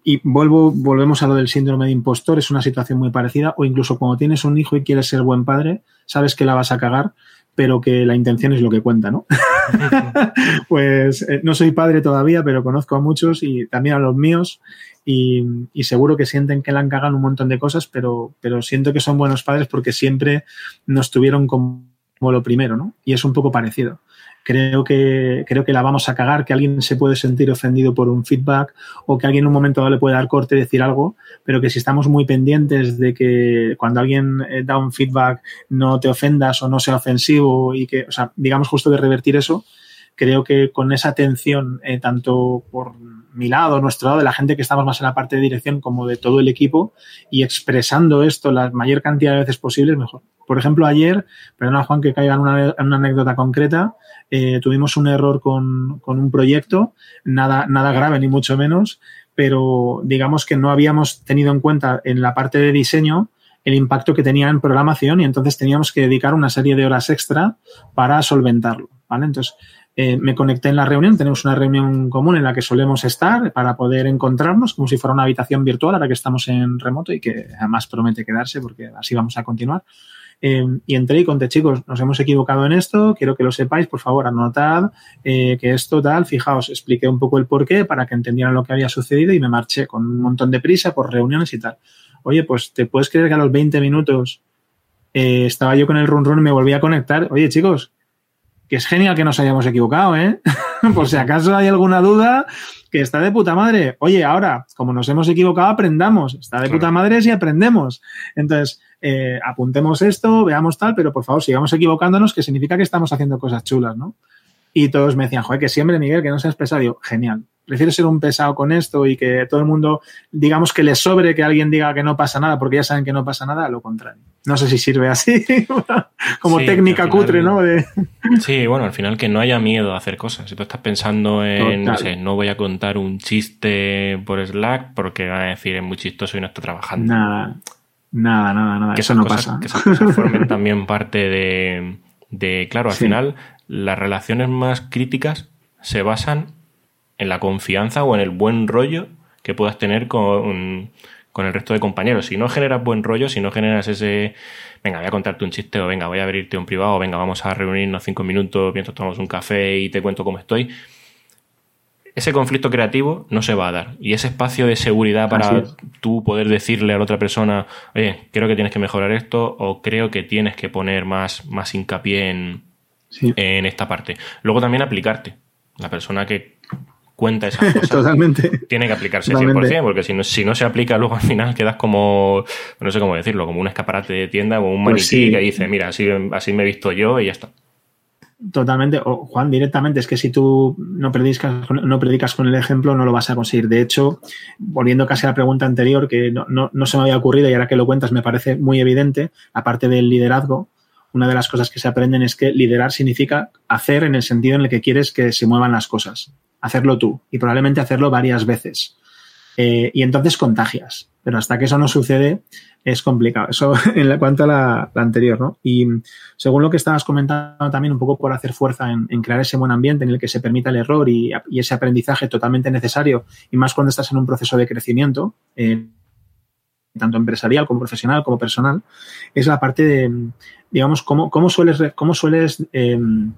Y vuelvo, volvemos a lo del síndrome de impostor, es una situación muy parecida, o incluso cuando tienes un hijo y quieres ser buen padre, sabes que la vas a cagar, pero que la intención es lo que cuenta, ¿no? pues eh, no soy padre todavía, pero conozco a muchos y también a los míos y, seguro que sienten que la han cagado un montón de cosas, pero, pero siento que son buenos padres porque siempre nos tuvieron como lo primero, ¿no? Y es un poco parecido creo que, creo que la vamos a cagar, que alguien se puede sentir ofendido por un feedback o que alguien en un momento dado le puede dar corte y decir algo, pero que si estamos muy pendientes de que cuando alguien eh, da un feedback no te ofendas o no sea ofensivo y que, o sea, digamos justo de revertir eso, creo que con esa atención, eh, tanto por mi lado, nuestro lado, de la gente que estamos más en la parte de dirección como de todo el equipo y expresando esto la mayor cantidad de veces posible, mejor. Por ejemplo, ayer, perdona Juan que caiga en una, anécdota concreta, eh, tuvimos un error con, con, un proyecto, nada, nada grave ni mucho menos, pero digamos que no habíamos tenido en cuenta en la parte de diseño el impacto que tenía en programación y entonces teníamos que dedicar una serie de horas extra para solventarlo. ¿vale? Entonces, eh, me conecté en la reunión, tenemos una reunión común en la que solemos estar para poder encontrarnos como si fuera una habitación virtual ahora que estamos en remoto y que además promete quedarse porque así vamos a continuar. Eh, y entré y conté, chicos, nos hemos equivocado en esto, quiero que lo sepáis, por favor, anotad eh, que esto tal, fijaos, expliqué un poco el porqué para que entendieran lo que había sucedido y me marché con un montón de prisa por reuniones y tal. Oye, pues te puedes creer que a los 20 minutos estaba yo con el run run y me volví a conectar. Oye, chicos, que es genial que nos hayamos equivocado, ¿eh? Por si acaso hay alguna duda, que está de puta madre. Oye, ahora, como nos hemos equivocado, aprendamos. Está de puta madre si aprendemos. Entonces, eh, apuntemos esto, veamos tal, pero por favor, sigamos equivocándonos, que significa que estamos haciendo cosas chulas, ¿no? Y todos me decían, joder, que siempre, Miguel, que no seas pesado. genial. Prefiero ser un pesado con esto y que todo el mundo, digamos que le sobre que alguien diga que no pasa nada, porque ya saben que no pasa nada, lo contrario. No sé si sirve así, como técnica cutre, ¿no? Sí, bueno, al final que no haya miedo a hacer cosas. Si tú estás pensando en, no sé, no voy a contar un chiste por Slack porque van a decir es muy chistoso y no está trabajando. Nada. Nada, nada, nada. Que eso no pasa. Que esas cosas formen también parte de, de claro, al final las relaciones más críticas se basan en la confianza o en el buen rollo que puedas tener con, con el resto de compañeros. Si no generas buen rollo, si no generas ese, venga, voy a contarte un chiste o venga, voy a abrirte un privado, o venga, vamos a reunirnos cinco minutos mientras tomamos un café y te cuento cómo estoy, ese conflicto creativo no se va a dar. Y ese espacio de seguridad para tú poder decirle a la otra persona, oye, creo que tienes que mejorar esto o creo que tienes que poner más, más hincapié en, en esta parte. Luego también aplicarte. La persona que cuenta esas cosas Totalmente. tiene que aplicarse Totalmente. 100%, porque si no, si no se aplica, luego al final quedas como, no sé cómo decirlo, como un escaparate de tienda o un pues maniquí que dice, mira, así, así me he visto yo y ya está. Totalmente, o Juan, directamente, es que si tú no predicas, no predicas con el ejemplo, no lo vas a conseguir. De hecho, volviendo casi a la pregunta anterior, que no, no, se me había ocurrido y ahora que lo cuentas me parece muy evidente, aparte del liderazgo, una de las cosas que se aprenden es que liderar significa hacer en el sentido en el que quieres que se muevan las cosas. Hacerlo tú y probablemente hacerlo varias veces. Eh, y entonces contagias. Pero hasta que eso no sucede, es complicado. Eso en cuanto a la, anterior, ¿no? Y según lo que estabas comentando también, un poco por hacer fuerza en, crear ese buen ambiente en el que se permita el error y, ese aprendizaje totalmente necesario, y más cuando estás en un proceso de crecimiento, eh, tanto empresarial como profesional como personal, es la parte de, digamos, cómo, cómo sueles, cómo sueles em,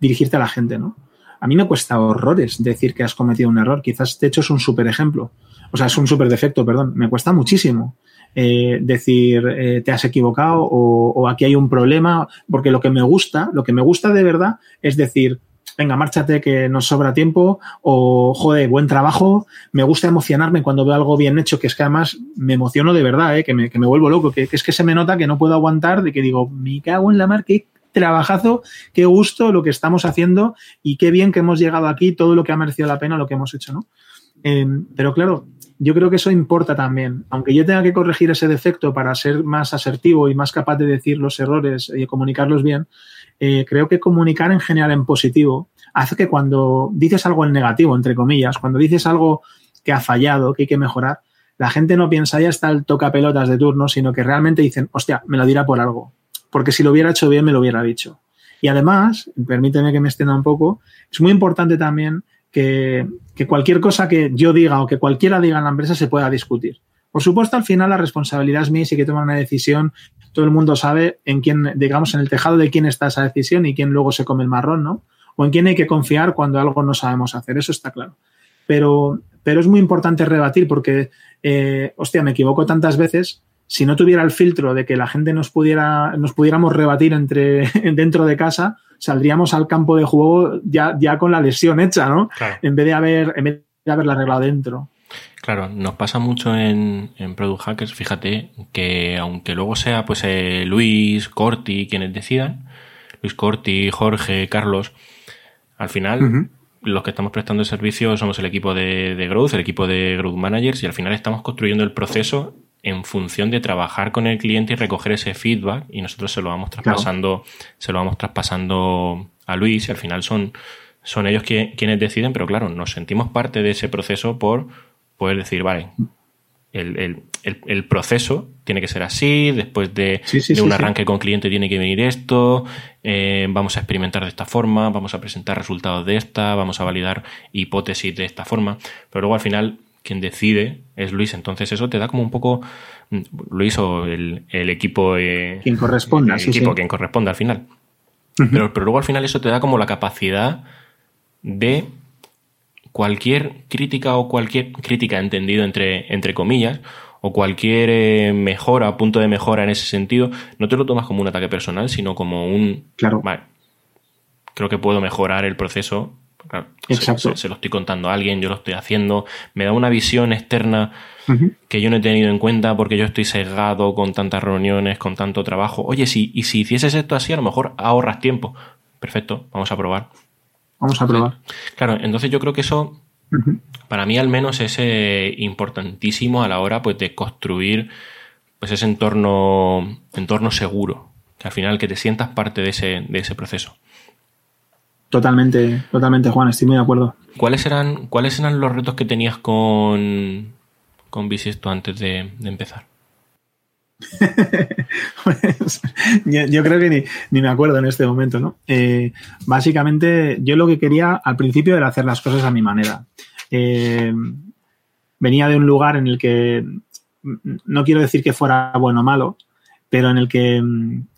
dirigirte a la gente, ¿no? A mí me cuesta horrores decir que has cometido un error. Quizás, de hecho, es un súper ejemplo. O sea, es un súper defecto, perdón. Me cuesta muchísimo. Eh, decir eh, te has equivocado o, aquí hay un problema, porque lo que me gusta, lo que me gusta de verdad es decir, venga, márchate que nos sobra tiempo o, joder, buen trabajo. Me gusta emocionarme cuando veo algo bien hecho, que es que además me emociono de verdad, eh, que, me, que, me, vuelvo loco, que, es que se me nota que no puedo aguantar, de que digo, me cago en la mar, trabajazo, qué gusto lo que estamos haciendo y qué bien que hemos llegado aquí, todo lo que ha merecido la pena lo que hemos hecho, ¿no? pero claro, yo creo que eso importa también. Aunque yo tenga que corregir ese defecto para ser más asertivo y más capaz de decir los errores y comunicarlos bien, eh, creo que comunicar en general en positivo hace que cuando dices algo en negativo, entre comillas, cuando dices algo que ha fallado, que hay que mejorar, la gente no piensa ya está el toca pelotas de turno, sino que realmente dicen, hostia, me lo dirá por algo. Porque si lo hubiera hecho bien, me lo hubiera dicho. Y además, permíteme que me extienda un poco, es muy importante también que, cualquier cosa que yo diga o que cualquiera diga en la empresa se pueda discutir. Por supuesto, al final la responsabilidad es mía y si hay que tomar una decisión, todo el mundo sabe en quién, digamos, en el tejado de quién está esa decisión y quién luego se come el marrón, ¿no? O en quién hay que confiar cuando algo no sabemos hacer, eso está claro. Pero, pero es muy importante rebatir porque, eh, hostia, me equivoco tantas veces. Si no tuviera el filtro de que la gente nos pudiera, nos pudiéramos rebatir entre, dentro de casa, saldríamos al campo de juego ya, ya con la lesión hecha, ¿no? En vez de haber, en vez de haberla arreglado dentro. Claro, nos pasa mucho en, en Product Hackers, fíjate, que aunque luego sea pues eh, Luis, Corti quienes decidan, Luis Corti, Jorge, Carlos, al final los que estamos prestando el servicio somos el equipo de, de Growth, el equipo de Growth Managers y al final estamos construyendo el proceso en función de trabajar con el cliente y recoger ese feedback y nosotros se lo vamos traspasando, se lo vamos traspasando a Luis y al final son, son ellos quienes deciden, pero claro, nos sentimos parte de ese proceso por poder decir, vale, el, proceso tiene que ser así, después de, un arranque con cliente tiene que venir esto, eh, vamos a experimentar de esta forma, vamos a presentar resultados de esta, vamos a validar hipótesis de esta forma, pero luego al final quien decide es Luis. Entonces eso te da como un poco Luis o el, equipo... Eh, quien corresponda, el equipo quien corresponda al final. pero, pero luego al final eso te da como la capacidad de cualquier crítica o cualquier crítica entendido entre, entre comillas o cualquier eh, mejora, punto de mejora en ese sentido, no te lo tomas como un ataque personal, sino como un... Claro. Vale, creo que puedo mejorar el proceso Exacto. Se, lo estoy contando a alguien, yo lo estoy haciendo, me da una visión externa que yo no he tenido en cuenta porque yo estoy sesgado con tantas reuniones, con tanto trabajo. Oye, si, y si hicieses esto así, a lo mejor ahorras tiempo. Perfecto, vamos a probar. Vamos a probar. Claro, entonces yo creo que eso, para mí al menos, es eh, importantísimo a la hora pues, de construir pues, ese entorno, entorno seguro. Que al final que te sientas parte de ese, de ese proceso. Totalmente, totalmente, Juan, estoy muy de acuerdo. ¿Cuáles eran, cuáles eran los retos que tenías con, con Bisisto antes de, empezar? pues, yo, creo que ni, me acuerdo en este momento, ¿no? Eh, básicamente, yo lo que quería al principio era hacer las cosas a mi manera. Eh, venía de un lugar en el que no quiero decir que fuera bueno o malo, pero en el que,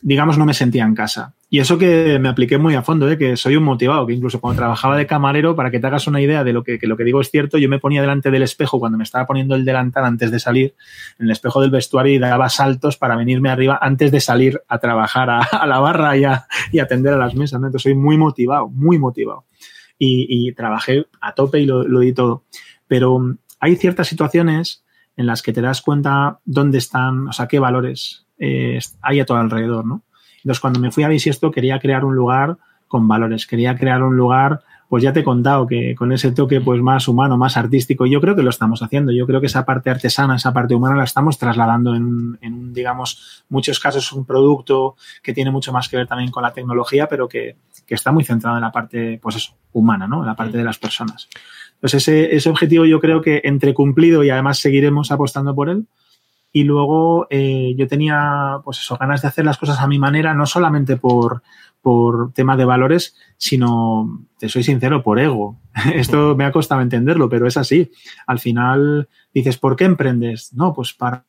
digamos, no me sentía en casa. Y eso que me apliqué muy a fondo, ¿eh? que soy un motivado, que incluso cuando trabajaba de camarero, para que te hagas una idea de lo que, lo que digo es cierto, yo me ponía delante del espejo cuando me estaba poniendo el delantal antes de salir, en el espejo del vestuario y daba saltos para venirme arriba antes de salir a trabajar a, la barra y, y atender a las mesas. ¿no? Entonces soy muy motivado, muy motivado. Y, trabajé a tope y lo, di todo. Pero hay ciertas situaciones en las que te das cuenta dónde están, o sea, qué valores eh, hay a todo alrededor, ¿no? Entonces, cuando me fui a Bisiesto, quería crear un lugar con valores. Quería crear un lugar pues ya te he contado que con ese toque pues más humano, más artístico, yo creo que lo estamos haciendo. Yo creo que esa parte artesana, esa parte humana la estamos trasladando en, en digamos, muchos casos un producto que tiene mucho más que ver también con la tecnología, pero que, que está muy centrado en la parte, pues eso, humana, ¿no? En la parte de las personas. Pues ese, ese objetivo yo creo que entre cumplido y además seguiremos apostando por él. Y luego eh, yo tenía, pues eso, ganas de hacer las cosas a mi manera, no solamente por, por tema de valores, sino, te soy sincero, por ego. Esto me ha costado entenderlo, pero es así. Al final dices, ¿por qué emprendes? No, pues para,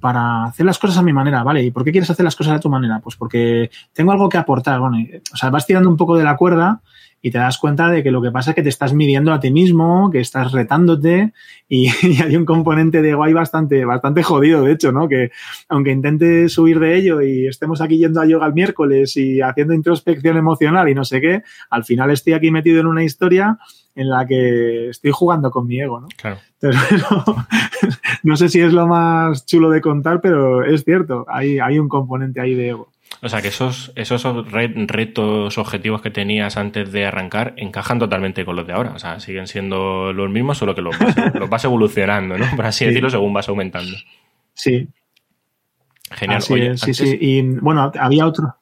para hacer las cosas a mi manera, ¿vale? ¿Y por qué quieres hacer las cosas a tu manera? Pues porque tengo algo que aportar. Bueno, o sea, vas tirando un poco de la cuerda y te das cuenta de que lo que pasa es que te estás midiendo a ti mismo, que estás retándote y, hay un componente de ego ahí bastante, bastante jodido, de hecho, ¿no? Que aunque intentes huir de ello y estemos aquí yendo a yoga el miércoles y haciendo introspección emocional y no sé qué, al final estoy aquí metido en una historia en la que estoy jugando con mi ego, ¿no? Claro. Entonces, no, sé si es lo más chulo de contar, pero es cierto, hay, hay un componente ahí de ego. O sea que esos, esos retos, objetivos que tenías antes de arrancar encajan totalmente con los de ahora. O sea, siguen siendo los mismos, solo que los vas, los vas evolucionando, ¿no? Por así decirlo, según vas aumentando. Sí. Genial. sí, sí. Y bueno, había otro.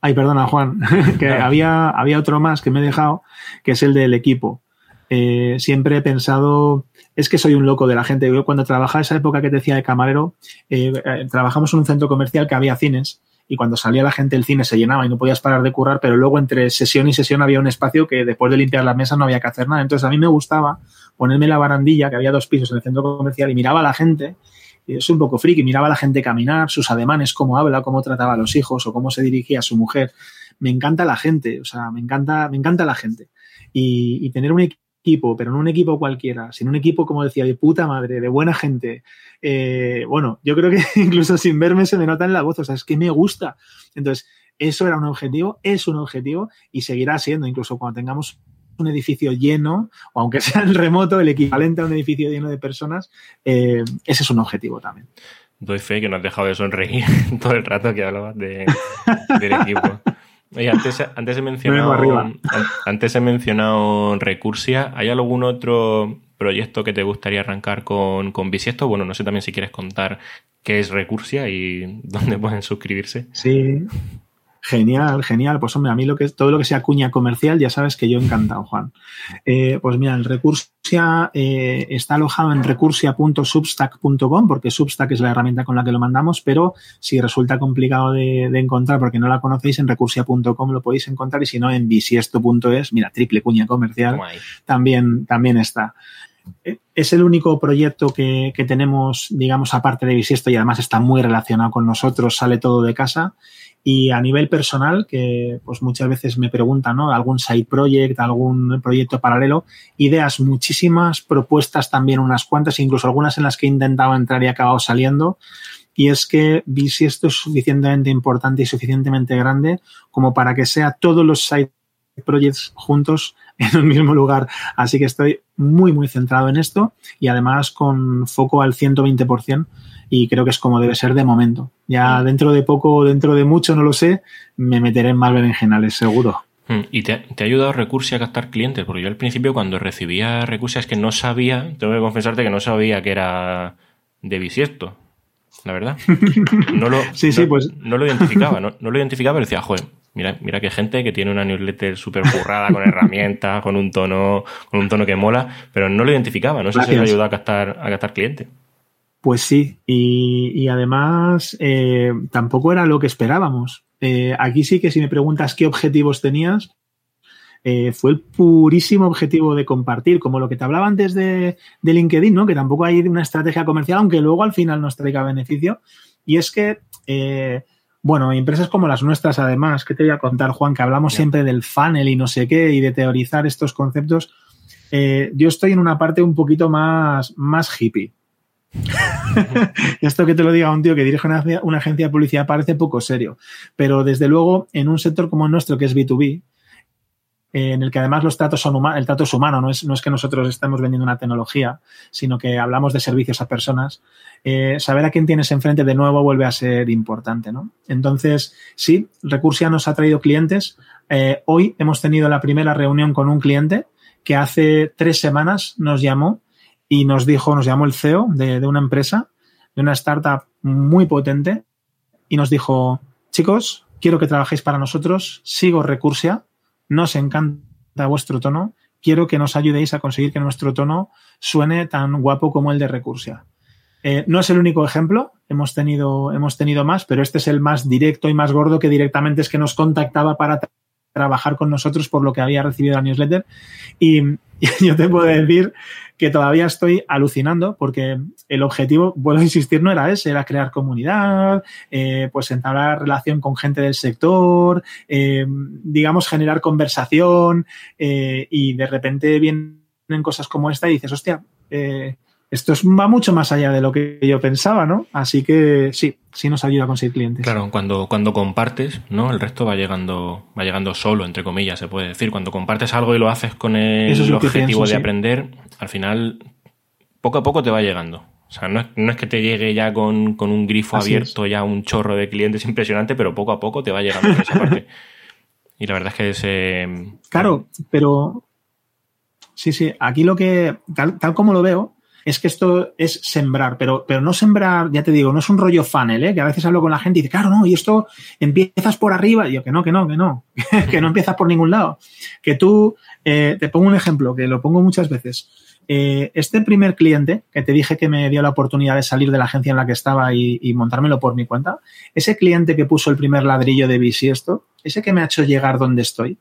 Ay, perdona, Juan, que había, había otro más que me he dejado, que es el del equipo. Eh, siempre he pensado, es que soy un loco de la gente. Yo cuando trabajaba esa época que te decía de camarero, eh, eh, trabajamos en un centro comercial que había cines y cuando salía la gente el cine se llenaba y no podías parar de currar, pero luego entre sesión y sesión había un espacio que después de limpiar la mesa no había que hacer nada. Entonces a mí me gustaba ponerme la barandilla, que había dos pisos en el centro comercial, y miraba a la gente, es un poco friki, miraba a la gente caminar, sus ademanes, cómo habla, cómo trataba a los hijos o cómo se dirigía a su mujer. Me encanta la gente, o sea, me encanta, me encanta la gente. Y tener un equipo, pero no un equipo cualquiera, sino un equipo, como decía, de puta madre, de buena gente. Eh, bueno, yo creo que incluso sin verme se me nota en la voz, o sea, es que me gusta. Entonces, eso era un objetivo, es un objetivo y seguirá siendo, incluso cuando tengamos un edificio lleno, o aunque sea en remoto, el equivalente a un edificio lleno de personas, eh, ese es un objetivo también. Doy fe que no has dejado de sonreír todo el rato que hablabas de, del equipo. Oye, antes, antes, he mencionado, antes he mencionado Recursia. ¿Hay algún otro proyecto que te gustaría arrancar con, con Bisiesto? Bueno, no sé también si quieres contar qué es Recursia y dónde pueden suscribirse. Sí, Genial, genial. Pues hombre, a mí lo que todo lo que sea cuña comercial, ya sabes que yo encantado, Juan. Eh, pues mira, el Recursia eh, está alojado en recursia.substack.com porque Substack es la herramienta con la que lo mandamos, pero si resulta complicado de, encontrar porque no la conocéis, en recursia.com lo podéis encontrar y si no, en bisiesto.es, mira, triple cuña comercial, también, también está es el único proyecto que, que, tenemos, digamos, aparte de Bisiesto y además está muy relacionado con nosotros, sale todo de casa y a nivel personal, que pues muchas veces me preguntan, ¿no? Algún side project, algún proyecto paralelo, ideas muchísimas, propuestas también unas cuantas, incluso algunas en las que he intentado entrar y he acabado saliendo. Y es que vi si esto es suficientemente importante y suficientemente grande como para que sea todos los side projects juntos en el mismo lugar. Así que estoy muy, muy centrado en esto y además con foco al 120% y creo que es como debe ser de momento. Ya mm. dentro de poco dentro de mucho, no lo sé, me meteré en más berenjenales, seguro. Mm. ¿Y te, ha ayudado Recursia a captar clientes? Porque yo al principio cuando recibía Recursia es que no sabía, tengo que confesarte que no sabía que era de bisiesto, la verdad. No lo, sí, sí, pues... no lo identificaba, no, lo identificaba, pero decía, joder, mira, mira que gente que tiene una newsletter súper currada, con herramientas, con un tono, con un tono que mola, pero no lo identificaba, no sé si me ha ayudado a captar, a captar clientes. Pues sí, y, además eh, tampoco era lo que esperábamos. Eh, aquí sí que si me preguntas qué objetivos tenías, eh, fue el purísimo objetivo de compartir, como lo que te hablaba antes de, de, LinkedIn, ¿no? que tampoco hay una estrategia comercial, aunque luego al final nos traiga beneficio. Y es que, bueno, empresas como las nuestras, además, que te voy a contar, Juan, que hablamos siempre del funnel y no sé qué, y de teorizar estos conceptos, yo estoy en una parte un poquito más, más hippie. Esto que te lo diga un tío que dirige una, agencia de publicidad parece poco serio, pero desde luego en un sector como el nuestro, que es B2B, en el que además los tratos son el trato es humano, no es, no es que nosotros estemos vendiendo una tecnología, sino que hablamos de servicios a personas, eh, saber a quién tienes enfrente de nuevo vuelve a ser importante, ¿no? Entonces, sí, Recursia nos ha traído clientes, Eh, hoy hemos tenido la primera reunión con un cliente que hace tres semanas nos llamó y nos dijo, nos llamó el CEO de, de una empresa, de una startup muy potente, y nos dijo, chicos, quiero que trabajéis para nosotros, sigo Recursia, nos encanta vuestro tono, quiero que nos ayudéis a conseguir que nuestro tono suene tan guapo como el de Recursia. Eh, no es el único ejemplo, hemos tenido, hemos tenido más, pero este es el más directo y más gordo que directamente es que nos contactaba para tra trabajar con nosotros por lo que había recibido la newsletter. Y yo te puedo decir que todavía estoy alucinando porque el objetivo, vuelvo a insistir, no era ese, era crear comunidad, eh, pues entablar relación con gente del sector, eh, digamos, generar conversación eh, y de repente vienen cosas como esta y dices, hostia, eh, esto es, va mucho más allá de lo que yo pensaba, ¿no? Así que sí, sí nos ayuda a conseguir clientes. Claro, cuando, cuando compartes, ¿no? El resto va llegando, va llegando solo, entre comillas, se puede decir. Cuando compartes algo y lo haces con el Eso es objetivo pienso, de sí. aprender, al final, poco a poco te va llegando. O sea, no es, no es que te llegue ya con, con un grifo Así abierto, ya un chorro de clientes impresionante, pero poco a poco te va llegando por esa parte. Y la verdad es que es... eh, Claro, pero sí, sí, aquí lo que, tal, tal como lo veo, es que esto es sembrar, pero, pero no sembrar, ya te digo, no es un rollo funnel, ¿eh? que a veces hablo con la gente y dice, claro, no, y esto empiezas por arriba, y yo que no, que no, que no, que no empiezas por ningún lado. Que tú, eh, te pongo un ejemplo, que lo pongo muchas veces. Eh, este primer cliente que te dije que me dio la oportunidad de salir de la agencia en la que estaba y, y montármelo por mi cuenta, ese cliente que puso el primer ladrillo de bisiesto, ese que me ha hecho llegar donde estoy,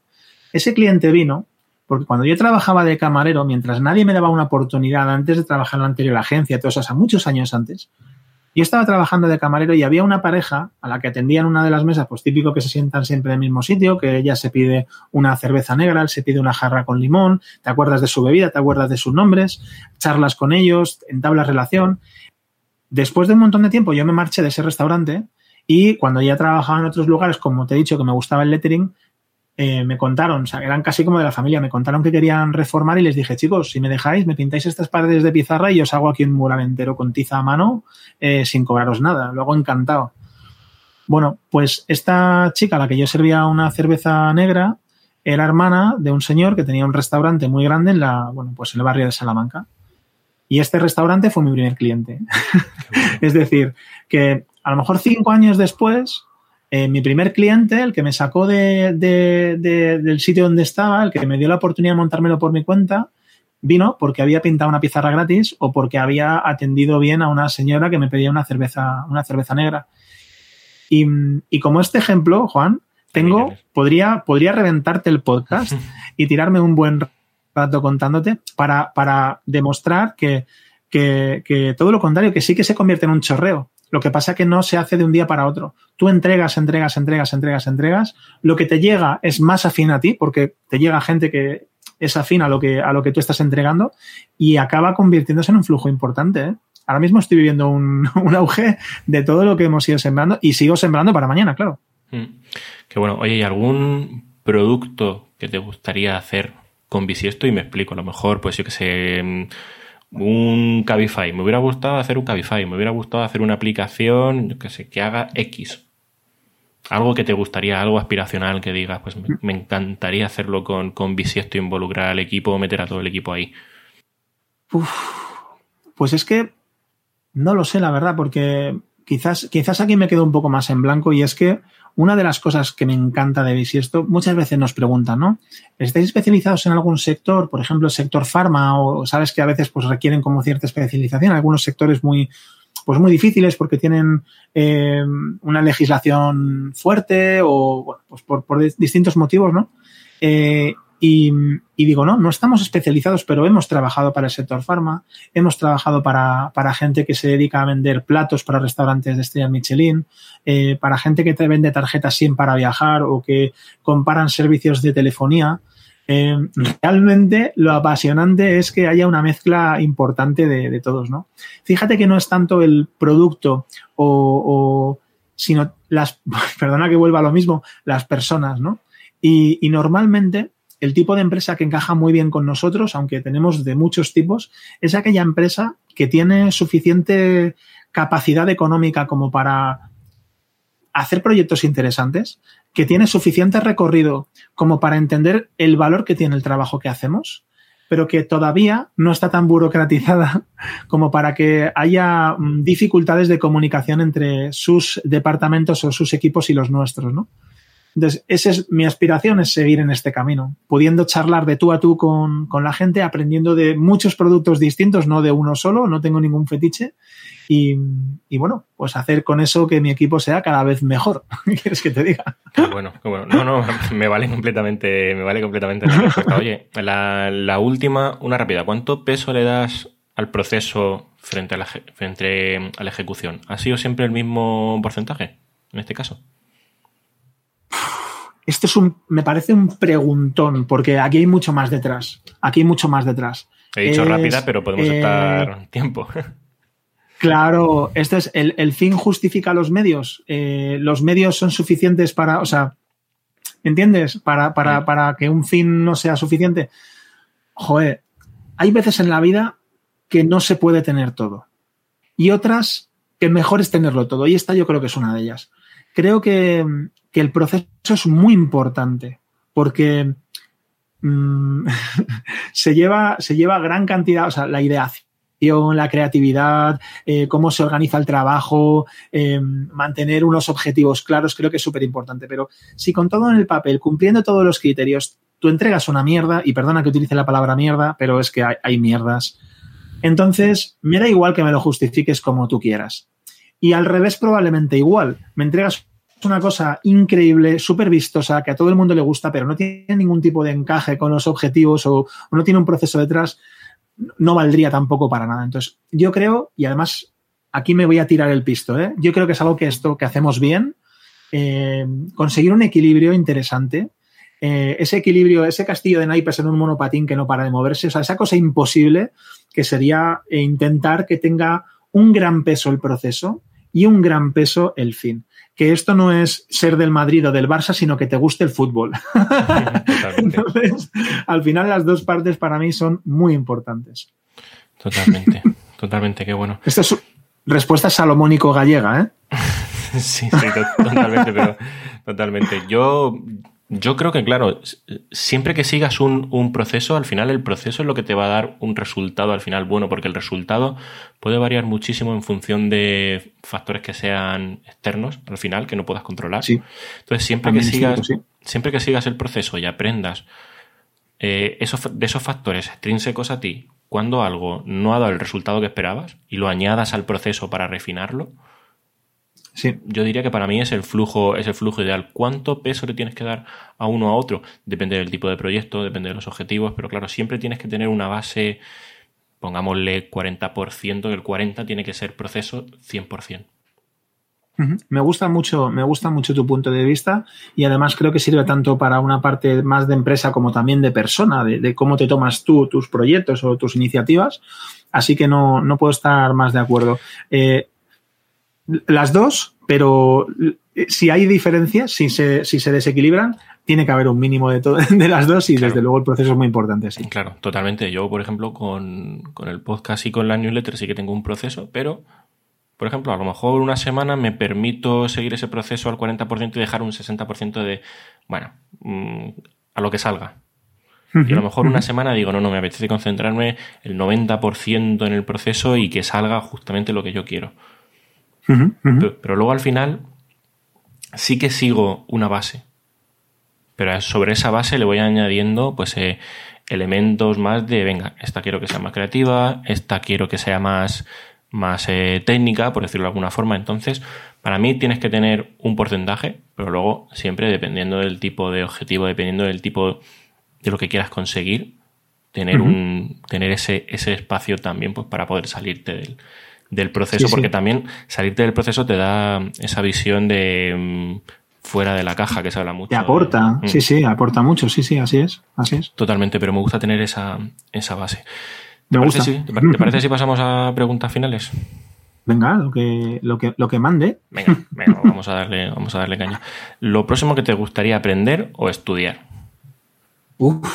ese cliente vino porque cuando yo trabajaba de camarero, mientras nadie me daba una oportunidad antes de trabajar en la anterior agencia, todos o sea, muchos años antes, yo estaba trabajando de camarero y había una pareja a la que atendía en una de las mesas, pues típico que se sientan siempre en el mismo sitio, que ella se pide una cerveza negra, él se pide una jarra con limón, te acuerdas de su bebida, te acuerdas de sus nombres, charlas con ellos, entablas relación. Después de un montón de tiempo yo me marché de ese restaurante y cuando ya trabajaba en otros lugares, como te he dicho que me gustaba el lettering, eh, me contaron, o sea, eran casi como de la familia, me contaron que querían reformar y les dije, chicos, si me dejáis, me pintáis estas paredes de pizarra y os hago aquí un mural entero con tiza a mano eh, sin cobraros nada. Luego encantado. Bueno, pues esta chica a la que yo servía una cerveza negra era hermana de un señor que tenía un restaurante muy grande en la, bueno, pues en el barrio de Salamanca. Y este restaurante fue mi primer cliente. es decir, que a lo mejor cinco años después, eh, mi primer cliente, el que me sacó de, de, de, del sitio donde estaba, el que me dio la oportunidad de montármelo por mi cuenta, vino porque había pintado una pizarra gratis o porque había atendido bien a una señora que me pedía una cerveza, una cerveza negra. Y, y como este ejemplo, Juan, tengo, podría, podría reventarte el podcast y tirarme un buen rato contándote para, para demostrar que, que, que todo lo contrario, que sí que se convierte en un chorreo. Lo que pasa es que no se hace de un día para otro. Tú entregas, entregas, entregas, entregas, entregas. Lo que te llega es más afín a ti, porque te llega gente que es afín a lo que, a lo que tú estás entregando y acaba convirtiéndose en un flujo importante. ¿eh? Ahora mismo estoy viviendo un, un, auge de todo lo que hemos ido sembrando y sigo sembrando para mañana, claro. Mm. Que bueno, oye, ¿y algún producto que te gustaría hacer con Bisiesto? Y me explico, a lo mejor, pues yo que sé un Cabify. Me hubiera gustado hacer un Cabify, me hubiera gustado hacer una aplicación, que sé, que haga X. Algo que te gustaría, algo aspiracional que digas, pues me, encantaría hacerlo con, con Bisiesto, involucrar al equipo, meter a todo el equipo ahí. Pues es que no lo sé, la verdad, porque quizás, quizás aquí me quedo un poco más en blanco y es que una de las cosas que me encanta de Bisiesto, muchas veces nos preguntan, ¿no? ¿Estáis especializados en algún sector? Por ejemplo, el sector farma, o sabes que a veces pues requieren como cierta especialización, algunos sectores muy, pues muy difíciles porque tienen eh, una legislación fuerte o bueno, pues por, por distintos motivos, ¿no? Eh, y, digo, no, no estamos especializados, pero hemos trabajado para el sector farma, hemos trabajado para, para gente que se dedica a vender platos para restaurantes de estrella Michelin, eh, para gente que te vende tarjetas SIM para viajar o que comparan servicios de telefonía. Eh, realmente lo apasionante es que haya una mezcla importante de, de, todos, ¿no? Fíjate que no es tanto el producto o, o sino las, perdona que vuelva a lo mismo, las personas, ¿no? Y, y normalmente el tipo de empresa que encaja muy bien con nosotros, aunque tenemos de muchos tipos, es aquella empresa que tiene suficiente capacidad económica como para hacer proyectos interesantes, que tiene suficiente recorrido como para entender el valor que tiene el trabajo que hacemos, pero que todavía no está tan burocratizada como para que haya mm, dificultades de comunicación entre sus departamentos o sus equipos y los nuestros, ¿no? Entonces, esa es mi aspiración, es seguir en este camino, pudiendo charlar de tú a tú con, con, la gente, aprendiendo de muchos productos distintos, no de uno solo, no tengo ningún fetiche. Y, y bueno, pues hacer con eso que mi equipo sea cada vez mejor. ¿Qué quieres que te diga? Bueno, bueno. No, no, me vale completamente, me vale completamente la respuesta. Oye, la, la última, una rápida. ¿Cuánto peso le das al proceso frente a la, frente a la ejecución? ¿Ha sido siempre el mismo porcentaje en este caso? Esto es un, me parece un preguntón, porque aquí hay mucho más detrás. Aquí hay mucho más detrás. He dicho es, rápida, pero podemos eh, estar tiempo. Claro, esto es el, el fin justifica los medios. Eh, los medios son suficientes para, o sea, ¿entiendes? Para, para, para que un fin no sea suficiente. Joder, hay veces en la vida que no se puede tener todo. Y otras que mejor es tenerlo todo. Y esta yo creo que es una de ellas. Creo que, que el proceso es muy importante porque mmm, se, lleva, se lleva gran cantidad, o sea, la ideación la creatividad, eh, cómo se organiza el trabajo, eh, mantener unos objetivos claros, creo que es súper importante. Pero si con todo en el papel, cumpliendo todos los criterios, tú entregas una mierda, y perdona que utilice la palabra mierda, pero es que hay, hay mierdas, entonces me da igual que me lo justifiques como tú quieras. Y al revés, probablemente igual. Me entregas una cosa increíble, súper vistosa, que a todo el mundo le gusta, pero no tiene ningún tipo de encaje con los objetivos o, no tiene un proceso detrás, no valdría tampoco para nada. Entonces, yo creo, y además aquí me voy a tirar el pisto, ¿eh? yo creo que es algo que esto que hacemos bien, eh, conseguir un equilibrio interesante. Eh, ese equilibrio, ese castillo de naipes en un monopatín que no para de moverse, o sea, esa cosa imposible que sería intentar que tenga un gran peso el proceso y un gran peso el fin que esto no es ser del Madrid o del Barça, sino que te guste el fútbol. Entonces, al final las dos partes para mí son muy importantes. Totalmente, totalmente, qué bueno. Esta es respuesta salomónico gallega, ¿eh? sí, sí, totalmente, pero totalmente. Yo, yo creo que, claro, siempre que sigas un, un, proceso, al final el proceso es lo que te va a dar un resultado al final bueno, porque el resultado puede variar muchísimo en función de factores que sean externos al final, que no puedas controlar. Sí. Entonces, siempre que, sigas, sí. siempre que sigas el proceso y aprendas eh, esos, de esos factores extrínsecos a ti, cuando algo no ha dado el resultado que esperabas y lo añadas al proceso para refinarlo, Sí. Yo diría que para mí es el flujo, es el flujo ideal. ¿Cuánto peso le tienes que dar a uno a otro? Depende del tipo de proyecto, depende de los objetivos, pero claro, siempre tienes que tener una base, pongámosle 40%, que el 40% tiene que ser proceso 100%. Me gusta mucho, me gusta mucho tu punto de vista y además creo que sirve tanto para una parte más de empresa como también de persona, de, cómo te tomas tú tus proyectos o tus iniciativas. Así que no, no puedo estar más de acuerdo. Eh, las dos, pero si hay diferencias, si se, si se desequilibran, tiene que haber un mínimo de, todo, de las dos y claro. desde luego el proceso es muy importante. Sí. Claro, totalmente. Yo, por ejemplo, con, con, el podcast y con la newsletter sí que tengo un proceso, pero, por ejemplo, a lo mejor una semana me permito seguir ese proceso al 40% y dejar un 60% de, bueno, mmm, a lo que salga. Y a lo mejor una semana digo, no, no, me apetece concentrarme el 90% en el proceso y que salga justamente lo que yo quiero. Uh -huh, uh -huh. Pero, pero, luego al final sí que sigo una base. Pero sobre esa base le voy añadiendo pues eh, elementos más de, venga, esta quiero que sea más creativa, esta quiero que sea más, más eh, técnica, por decirlo de alguna forma. Entonces, para mí tienes que tener un porcentaje, pero luego siempre dependiendo del tipo de objetivo, dependiendo del tipo de lo que quieras conseguir, tener, uh -huh. un, tener ese, ese espacio también pues, para poder salirte del, del proceso, sí, porque sí. también salirte del proceso te da esa visión de um, fuera de la caja que se habla mucho. Te aporta, de, sí, sí, aporta mucho, sí, sí, así es, así es. Totalmente, pero me gusta tener esa, esa base. ¿Te me gusta. Parece, sí? ¿Te, parece si pasamos a preguntas finales? Venga, lo que, lo que, lo que mande. Venga, venga vamos, a darle, vamos a darle caña. Lo próximo que te gustaría aprender o estudiar. Uf,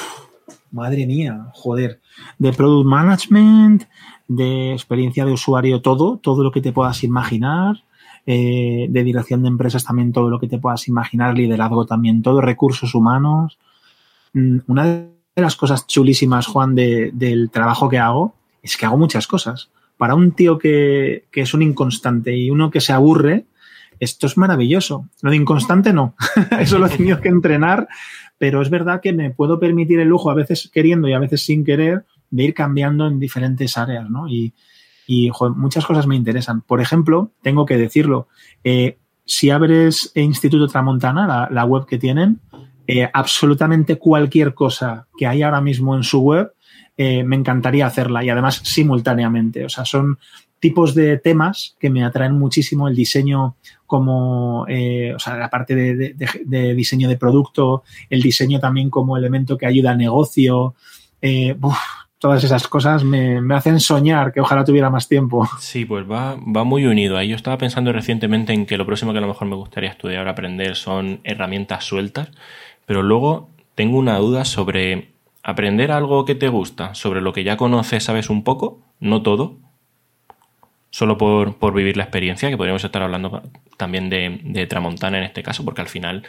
madre mía, joder. De product management, de experiencia de usuario, todo, todo lo que te puedas imaginar. eh, de dirección de empresas también todo lo que te puedas imaginar, liderazgo también, todo, recursos humanos. Mm, una de las cosas chulísimas, Juan, de, del trabajo que hago es que hago muchas cosas. Para un tío que, que es un inconstante y uno que se aburre, esto es maravilloso. Lo de inconstante no, eso lo he tenido que entrenar, pero es verdad que me puedo permitir el lujo, a veces queriendo y a veces sin querer, de ir cambiando en diferentes áreas, ¿no? Y, y muchas cosas me interesan. Por ejemplo, tengo que decirlo, eh, si abres Instituto Tramontana, la, web que tienen, eh, absolutamente cualquier cosa que hay ahora mismo en su web, eh, me encantaría hacerla y además simultáneamente. O sea, son tipos de temas que me atraen muchísimo el diseño como, o sea, la parte de, diseño de producto, el diseño también como elemento que ayuda al negocio. Uf, todas esas cosas me, hacen soñar que ojalá tuviera más tiempo. Sí, pues va, va muy unido ahí. Yo estaba pensando recientemente en que lo próximo que a lo mejor me gustaría estudiar o aprender son herramientas sueltas, pero luego tengo una duda sobre aprender algo que te gusta, sobre lo que ya conoces, sabes un poco, no todo, solo por, por vivir la experiencia, que podríamos estar hablando también de, de Tramontana en este caso, porque al final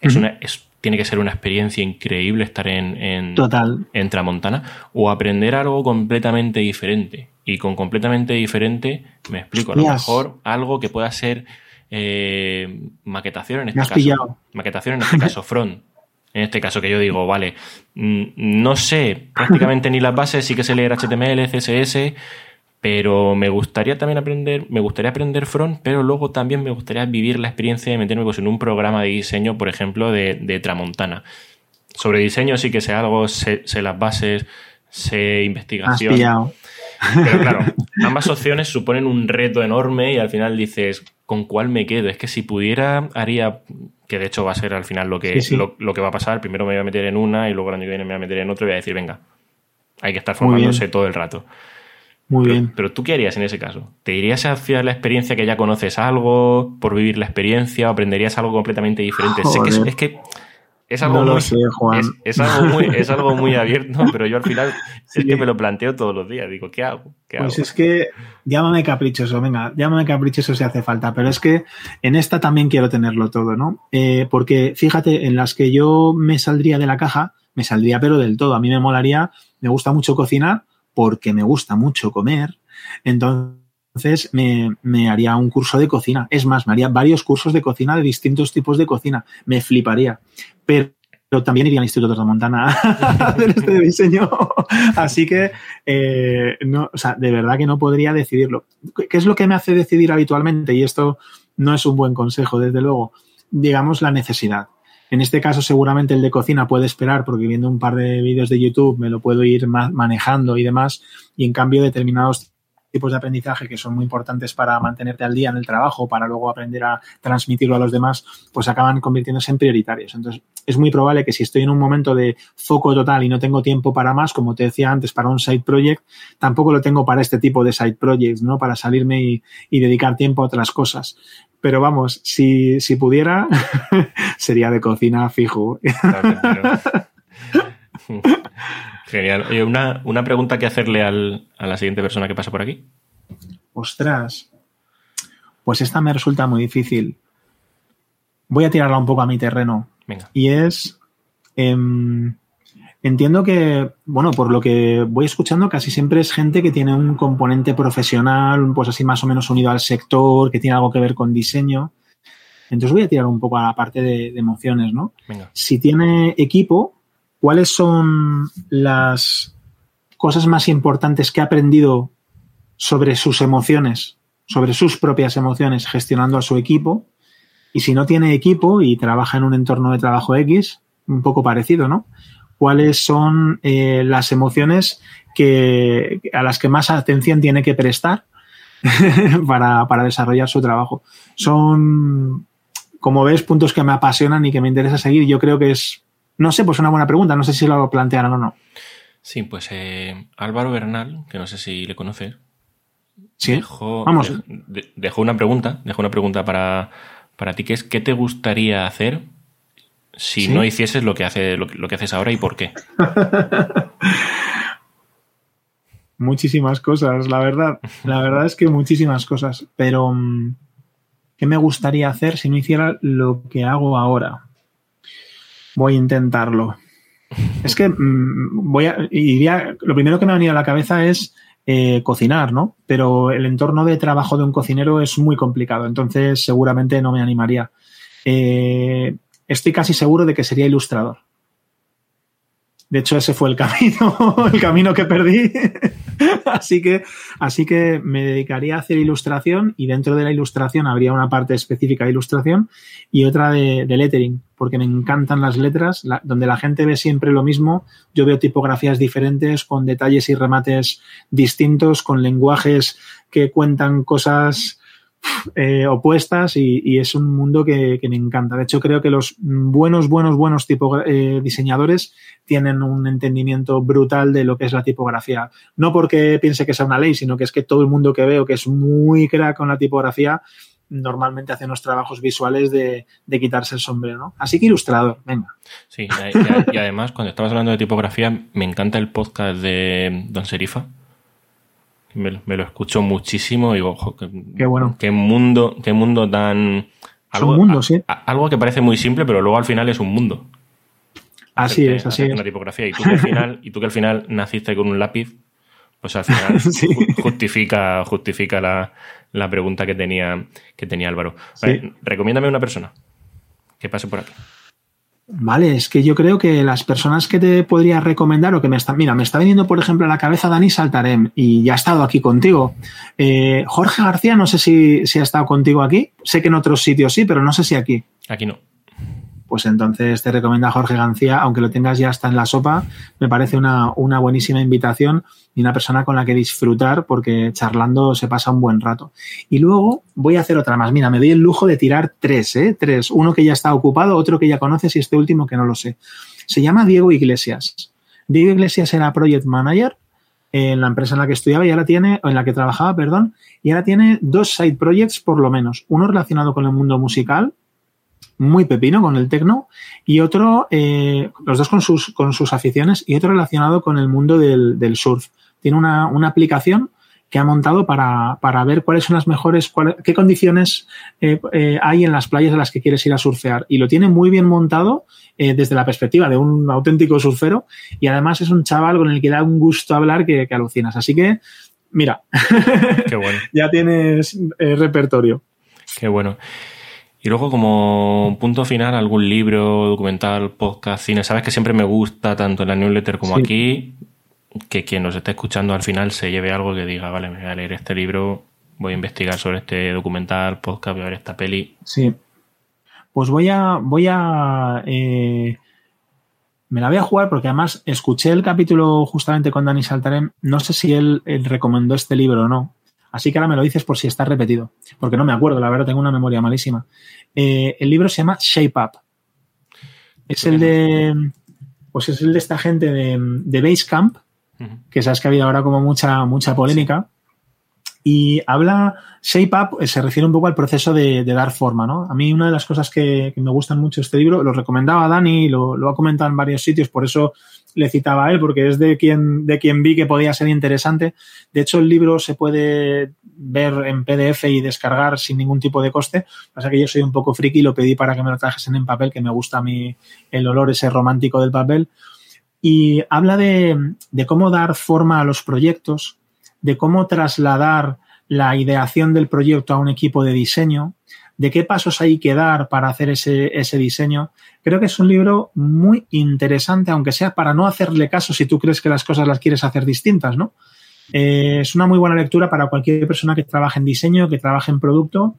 es, una, es tiene que ser una experiencia increíble estar en, en, Total. en Tramontana o aprender algo completamente diferente. Y con completamente diferente, me explico, a lo mejor algo que pueda ser eh, maquetación en este caso. Maquetación en este caso, front. En este caso que yo digo, vale, mm, no sé prácticamente ni las bases, sí que sé leer HTML, CSS, pero me gustaría también aprender, me gustaría aprender front, pero luego también me gustaría vivir la experiencia de meterme pues, en un programa de diseño, por ejemplo, de, Tramontana. Sobre diseño sí que sé algo, sé, las bases, sé investigación. Pero claro, ambas opciones suponen un reto enorme y al final dices, ¿con cuál me quedo? Es que si pudiera, haría, que de hecho va a ser al final lo que, Lo, que va a pasar, primero me voy a meter en una y luego el año que viene me voy a meter en otro y voy a decir, venga, hay que estar formándose todo el rato. Muy bien. Pero tú qué harías en ese caso? ¿Te irías hacia la experiencia que ya conoces algo, por vivir la experiencia, o aprenderías algo completamente diferente? Sé que es, que es algo, muy, Es, algo muy, abierto, pero yo al final es que me lo planteo todos los días. Digo, ¿qué hago? pues es que llámame caprichoso, venga, llámame caprichoso si hace falta, pero es que en esta también quiero tenerlo todo, ¿no? Eh, porque fíjate, en las que yo me saldría de la caja, me saldría pero del todo. A mí me molaría, me gusta mucho cocinar, porque me gusta mucho comer, entonces me, haría un curso de cocina. Es más, me haría varios cursos de cocina de distintos tipos de cocina. Me fliparía. Pero también iría al Instituto de Montana a hacer este diseño. Así que, eh, no, o sea, de verdad que no podría decidirlo. ¿Qué es lo que me hace decidir habitualmente? Y esto no es un buen consejo, desde luego. Digamos, la necesidad. En este caso, seguramente el de cocina puede esperar porque viendo un par de vídeos de YouTube me lo puedo ir manejando y demás. Y en cambio, determinados tipos de aprendizaje que son muy importantes para mantenerte al día en el trabajo, para luego aprender a transmitirlo a los demás, pues acaban convirtiéndose en prioritarios. Entonces, es muy probable que si estoy en un momento de foco total y no tengo tiempo para más, como te decía antes, para un side project, tampoco lo tengo para este tipo de side projects, ¿no? Para salirme y, y dedicar tiempo a otras cosas. Pero vamos, si, si pudiera, sería de cocina fijo. Genial. Oye, una, una pregunta que hacerle al, a la siguiente persona que pasa por aquí. Ostras. Pues esta me resulta muy difícil. Voy a tirarla un poco a mi terreno. Venga. Y es. Em, entiendo que, bueno, por lo que voy escuchando, casi siempre es gente que tiene un componente profesional, pues así más o menos unido al sector, que tiene algo que ver con diseño. Entonces voy a tirar un poco a la parte de, de emociones, ¿no? Venga. Si tiene equipo, ¿cuáles son las cosas más importantes que ha aprendido sobre sus emociones, sobre sus propias emociones, gestionando a su equipo? Y si no tiene equipo y trabaja en un entorno de trabajo X, un poco parecido, ¿no? ¿Cuáles son eh, las emociones que, a las que más atención tiene que prestar para, para desarrollar su trabajo? Son, como ves, puntos que me apasionan y que me interesa seguir. Yo creo que es no sé, pues una buena pregunta. No sé si lo plantearon o no. Sí, pues eh, Álvaro Bernal, que no sé si le conoces. Sí. Dejó, Vamos. dejó una pregunta, dejó una pregunta para, para ti, que es ¿qué te gustaría hacer si no hicieses lo que, hace, lo, que haces ahora y por qué? muchísimas cosas, la verdad. La verdad es que muchísimas cosas. Pero mm, ¿Qué me gustaría hacer si no hiciera lo que hago ahora? Voy a intentarlo. Es que mm, voy a, iría, lo primero que me ha venido a la cabeza es eh, cocinar, ¿no? Pero el entorno de trabajo de un cocinero es muy complicado, entonces seguramente no me animaría. Eh, estoy casi seguro de que sería ilustrador. De hecho, ese fue el camino, el camino que perdí. así que, así que me dedicaría a hacer ilustración y dentro de la ilustración habría una parte específica de ilustración y otra de, lettering, porque me encantan las letras, donde la gente ve siempre lo mismo. Yo veo tipografías diferentes, con detalles y remates distintos, con lenguajes que cuentan cosas eh, opuestas y, es un mundo que, me encanta. De hecho, creo que los buenos, buenos, buenos tipo, eh, diseñadores tienen un entendimiento brutal de lo que es la tipografía. No porque piense que sea una ley, sino que es que todo el mundo que veo que es muy crack con la tipografía normalmente hace unos trabajos visuales de, quitarse el sombrero, ¿no? Así que ilustrador, venga. Sí, y, además, cuando estabas hablando de tipografía, me encanta el podcast de Don Serifa, me, lo escucho muchísimo y digo, ojo, qué, bueno. Qué mundo, qué mundo tan... Algo, un mundo, sí. algo que parece muy simple, pero luego al final es un mundo. Así es, así es. Una tipografía. Y tú, que al final, y tú que al final naciste con un lápiz, pues al final justifica, justifica la, pregunta que tenía, que tenía Álvaro. recomiéndame una persona que pase por aquí. Vale, es que yo creo que las personas que te podría recomendar o que me están, mira, me está viniendo por ejemplo a la cabeza Dani Saltarem y ya ha estado aquí contigo. Eh, Jorge García, no sé si, si ha estado contigo aquí, sé que en otros sitios sí, pero no sé si aquí. Aquí no pues entonces te recomienda Jorge García, aunque lo tengas ya hasta en la sopa, me parece una, buenísima invitación y una persona con la que disfrutar porque charlando se pasa un buen rato. Y luego voy a hacer otra más. Mira, me doy el lujo de tirar tres, ¿eh? Tres. Uno que ya está ocupado, otro que ya conoces y este último que no lo sé. Se llama Diego Iglesias. Diego Iglesias era project manager en la empresa en la que estudiaba y ahora tiene, o en la que trabajaba, perdón, y ahora tiene dos side projects por lo menos. Uno relacionado con el mundo musical, muy pepino con el tecno y otro, eh, los dos con sus, con sus aficiones y otro relacionado con el mundo del, surf. Tiene una, aplicación que ha montado para, ver cuáles son las mejores, qué condiciones eh, eh, hay en las playas a las que quieres ir a surfear. Y lo tiene muy bien montado desde la perspectiva de un auténtico surfero y además es un chaval con el que da un gusto hablar que, que alucinas. Así que, mira, Qué bueno. ya tienes repertorio. Qué bueno. Y luego, como punto final, algún libro, documental, podcast, cine. Sabes que siempre me gusta, tanto en la newsletter como aquí, que quien nos esté escuchando al final se lleve algo que diga, vale, me voy a leer este libro, voy a investigar sobre este documental, podcast, voy a ver esta peli. Sí. Pues voy a. Voy a. Eh, me la voy a jugar porque además escuché el capítulo justamente con Dani Saltarem. No sé si él recomendó este libro o no, Así que ahora me lo dices por si está repetido, porque no me acuerdo, la verdad tengo una memoria malísima. Eh, el libro se llama Shape Up. Es el de, pues es el de esta gente de, de Basecamp, que sabes que ha habido ahora como mucha, mucha polémica. Y habla, Shape Up se refiere un poco al proceso de, dar forma, ¿no? A mí una de las cosas que, me gustan mucho de este libro, lo recomendaba Dani, lo, lo ha comentado en varios sitios, por eso le citaba a él porque es de quien, de quien vi que podía ser interesante. De hecho, el libro se puede ver en PDF y descargar sin ningún tipo de coste. Pasa que yo soy un poco friki y lo pedí para que me lo trajesen en papel, que me gusta a mí el olor ese romántico del papel. Y habla de, de cómo dar forma a los proyectos, de cómo trasladar la ideación del proyecto a un equipo de diseño, de qué pasos hay que dar para hacer ese, ese diseño. Creo que es un libro muy interesante, aunque sea para no hacerle caso si tú crees que las cosas las quieres hacer distintas, ¿no? Eh, es una muy buena lectura para cualquier persona que trabaje en diseño, que trabaje en producto.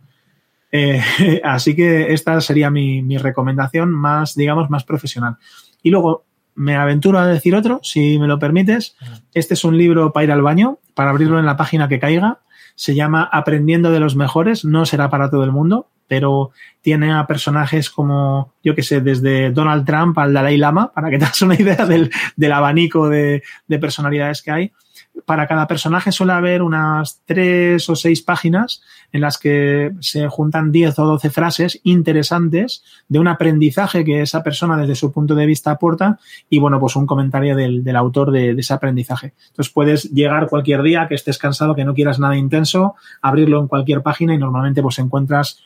Eh, así que esta sería mi, mi, recomendación más, digamos, más profesional. Y luego me aventuro a decir otro, si me lo permites. Este es un libro para ir al baño, para abrirlo en la página que caiga se llama Aprendiendo de los Mejores, no será para todo el mundo, pero tiene a personajes como, yo que sé, desde Donald Trump al Dalai Lama, para que te hagas una idea del, abanico de, de personalidades que hay para cada personaje suele haber unas tres o seis páginas en las que se juntan 10 o 12 frases interesantes de un aprendizaje que esa persona desde su punto de vista aporta y bueno, pues un comentario del, autor de, ese aprendizaje. Entonces puedes llegar cualquier día que estés cansado, que no quieras nada intenso, abrirlo en cualquier página y normalmente pues encuentras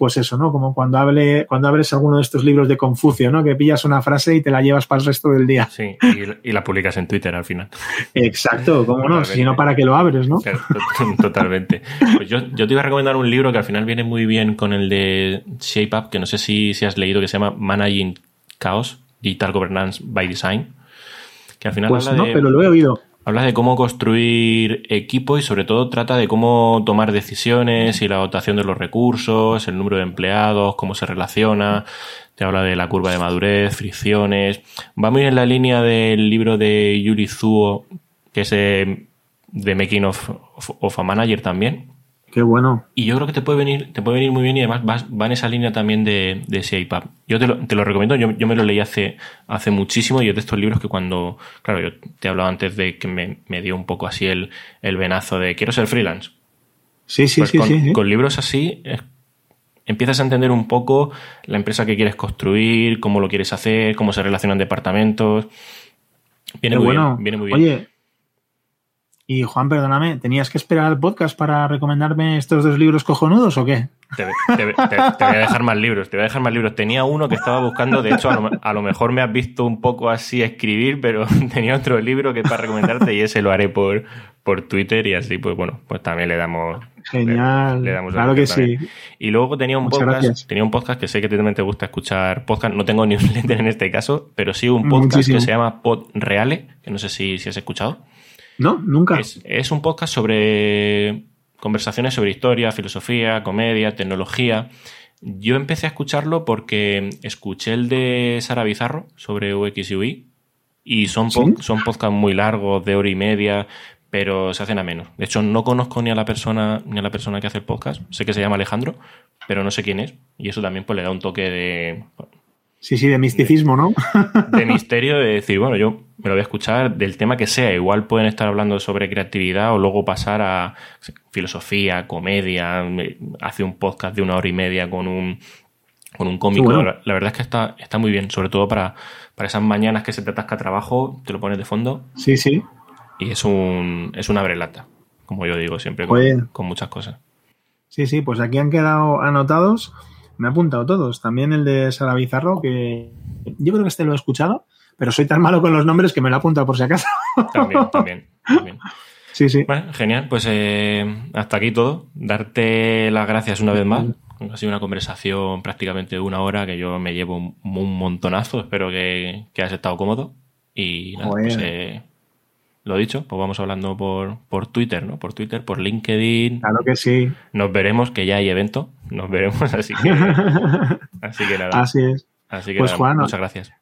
pues eso, ¿no? Como cuando, hable, cuando abres alguno de estos libros de Confucio, ¿no? Que pillas una frase y te la llevas para el resto del día. Sí, y, la publicas en Twitter al final. Exacto, ¿cómo no? Si no, ¿para qué lo abres, no? totalmente. Pues yo, yo, te iba a recomendar un libro que al final viene muy bien con el de Shape Up, que no sé si, si has leído, que se llama Managing Chaos, Digital Governance by Design. Que al final pues no, pero lo he oído. Habla de cómo construir equipo y sobre todo trata de cómo tomar decisiones y la dotación de los recursos, el número de empleados, cómo se relaciona. Te habla de la curva de madurez, fricciones. Va muy en la línea del libro de Yuri Zuo, que es de, Making of, a Manager también, Qué bueno. Y yo creo que te puede venir, te puede venir muy bien y además va en esa línea también de, de ese iPad. Yo te lo, te lo recomiendo, yo, yo, me lo leí hace, hace muchísimo y es de estos libros que cuando, claro, yo te he hablado antes de que me, me dio un poco así el, el venazo de quiero ser freelance. Sí, sí, pues sí, con, sí, Con libros así empiezas a entender un poco la empresa que quieres construir, cómo lo quieres hacer, cómo se relacionan departamentos. Viene muy bien, viene muy bien. Oye, y Juan, perdóname, ¿tenías que esperar al podcast para recomendarme estos dos libros cojonudos o qué? Te, voy a dejar más libros, te voy a dejar más libros. Tenía uno que estaba buscando, de hecho, a lo, mejor me has visto un poco así escribir, pero tenía otro libro que para recomendarte y ese lo haré por, por Twitter y así, pues bueno, pues también le damos. Genial. Le, damos claro que sí. Y luego tenía un podcast, tenía un podcast que sé que también te gusta escuchar podcast. No tengo newsletter en este caso, pero sí un podcast que se llama Pod Reale, que no sé si, si has escuchado. No, nunca. Es, un podcast sobre conversaciones sobre historia, filosofía, comedia, tecnología. Yo empecé a escucharlo porque escuché el de Sara Bizarro sobre UX y UI y son, son podcasts muy largos, de hora y media, pero se hacen a menos. De hecho, no conozco ni a la persona ni a la persona que hace el podcast. Sé que se llama Alejandro, pero no sé quién es. Y eso también pues, le da un toque de Sí, sí, de misticismo, ¿no? De misterio, de decir, bueno, yo me lo voy a escuchar del tema que sea. Igual pueden estar hablando sobre creatividad o luego pasar a filosofía, comedia, hace un podcast de una hora y media con un, con un cómico. La, verdad es que está, está muy bien, sobre todo para, para esas mañanas que se te atasca trabajo, te lo pones de fondo. Sí, sí. Y es un es una brelata, como yo digo siempre, con, con muchas cosas. Sí, sí, pues aquí han quedado anotados me he apuntado todos. También el de Sara Bizarro, que yo creo que este lo he escuchado, pero soy tan malo con los nombres que me lo he apuntado por si acaso. También, también. también. Sí, sí. Bueno, genial. Pues eh, hasta aquí todo. Darte las gracias una vez más. Ha sido una conversación prácticamente de una hora que yo me llevo un, montonazo. Espero que, que hayas estado cómodo. Y nada, pues, eh, lo dicho, pues vamos hablando por, por Twitter, ¿no? Por Twitter, por LinkedIn. Claro que sí. Nos veremos, que ya hay evento. Nos veremos, así que. así que nada. Así es. Así que pues, Juan, muchas gracias.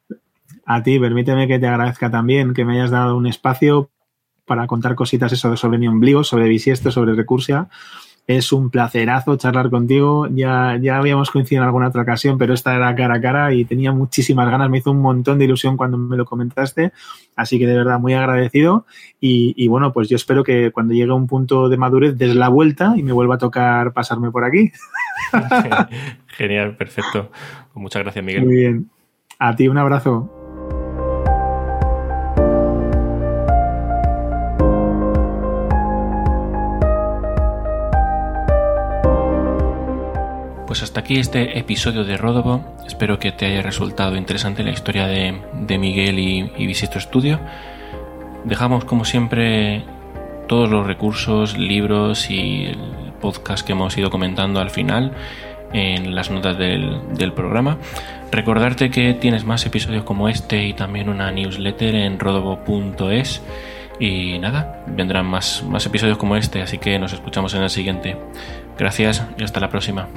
A ti, permíteme que te agradezca también que me hayas dado un espacio para contar cositas eso sobre mi ombligo, sobre bisiesto, sobre recursia es un placerazo charlar contigo. Ya, ya habíamos coincidido en alguna otra ocasión, pero esta era cara a cara y tenía muchísimas ganas. Me hizo un montón de ilusión cuando me lo comentaste. Así que de verdad muy agradecido. Y, bueno, pues yo espero que cuando llegue a un punto de madurez des la vuelta y me vuelva a tocar pasarme por aquí. Genial, perfecto. Pues muchas gracias, Miguel. Muy bien. A ti un abrazo. Pues hasta aquí este episodio de Rodobo. Espero que te haya resultado interesante la historia de, Miguel y, y Studio. Dejamos como siempre todos los recursos, libros y el podcast que hemos ido comentando al final en las notas del, del, programa. Recordarte que tienes más episodios como este y también una newsletter en rodobo.es. Y nada, vendrán más, más episodios como este, así que nos escuchamos en el siguiente. Gracias y hasta la próxima.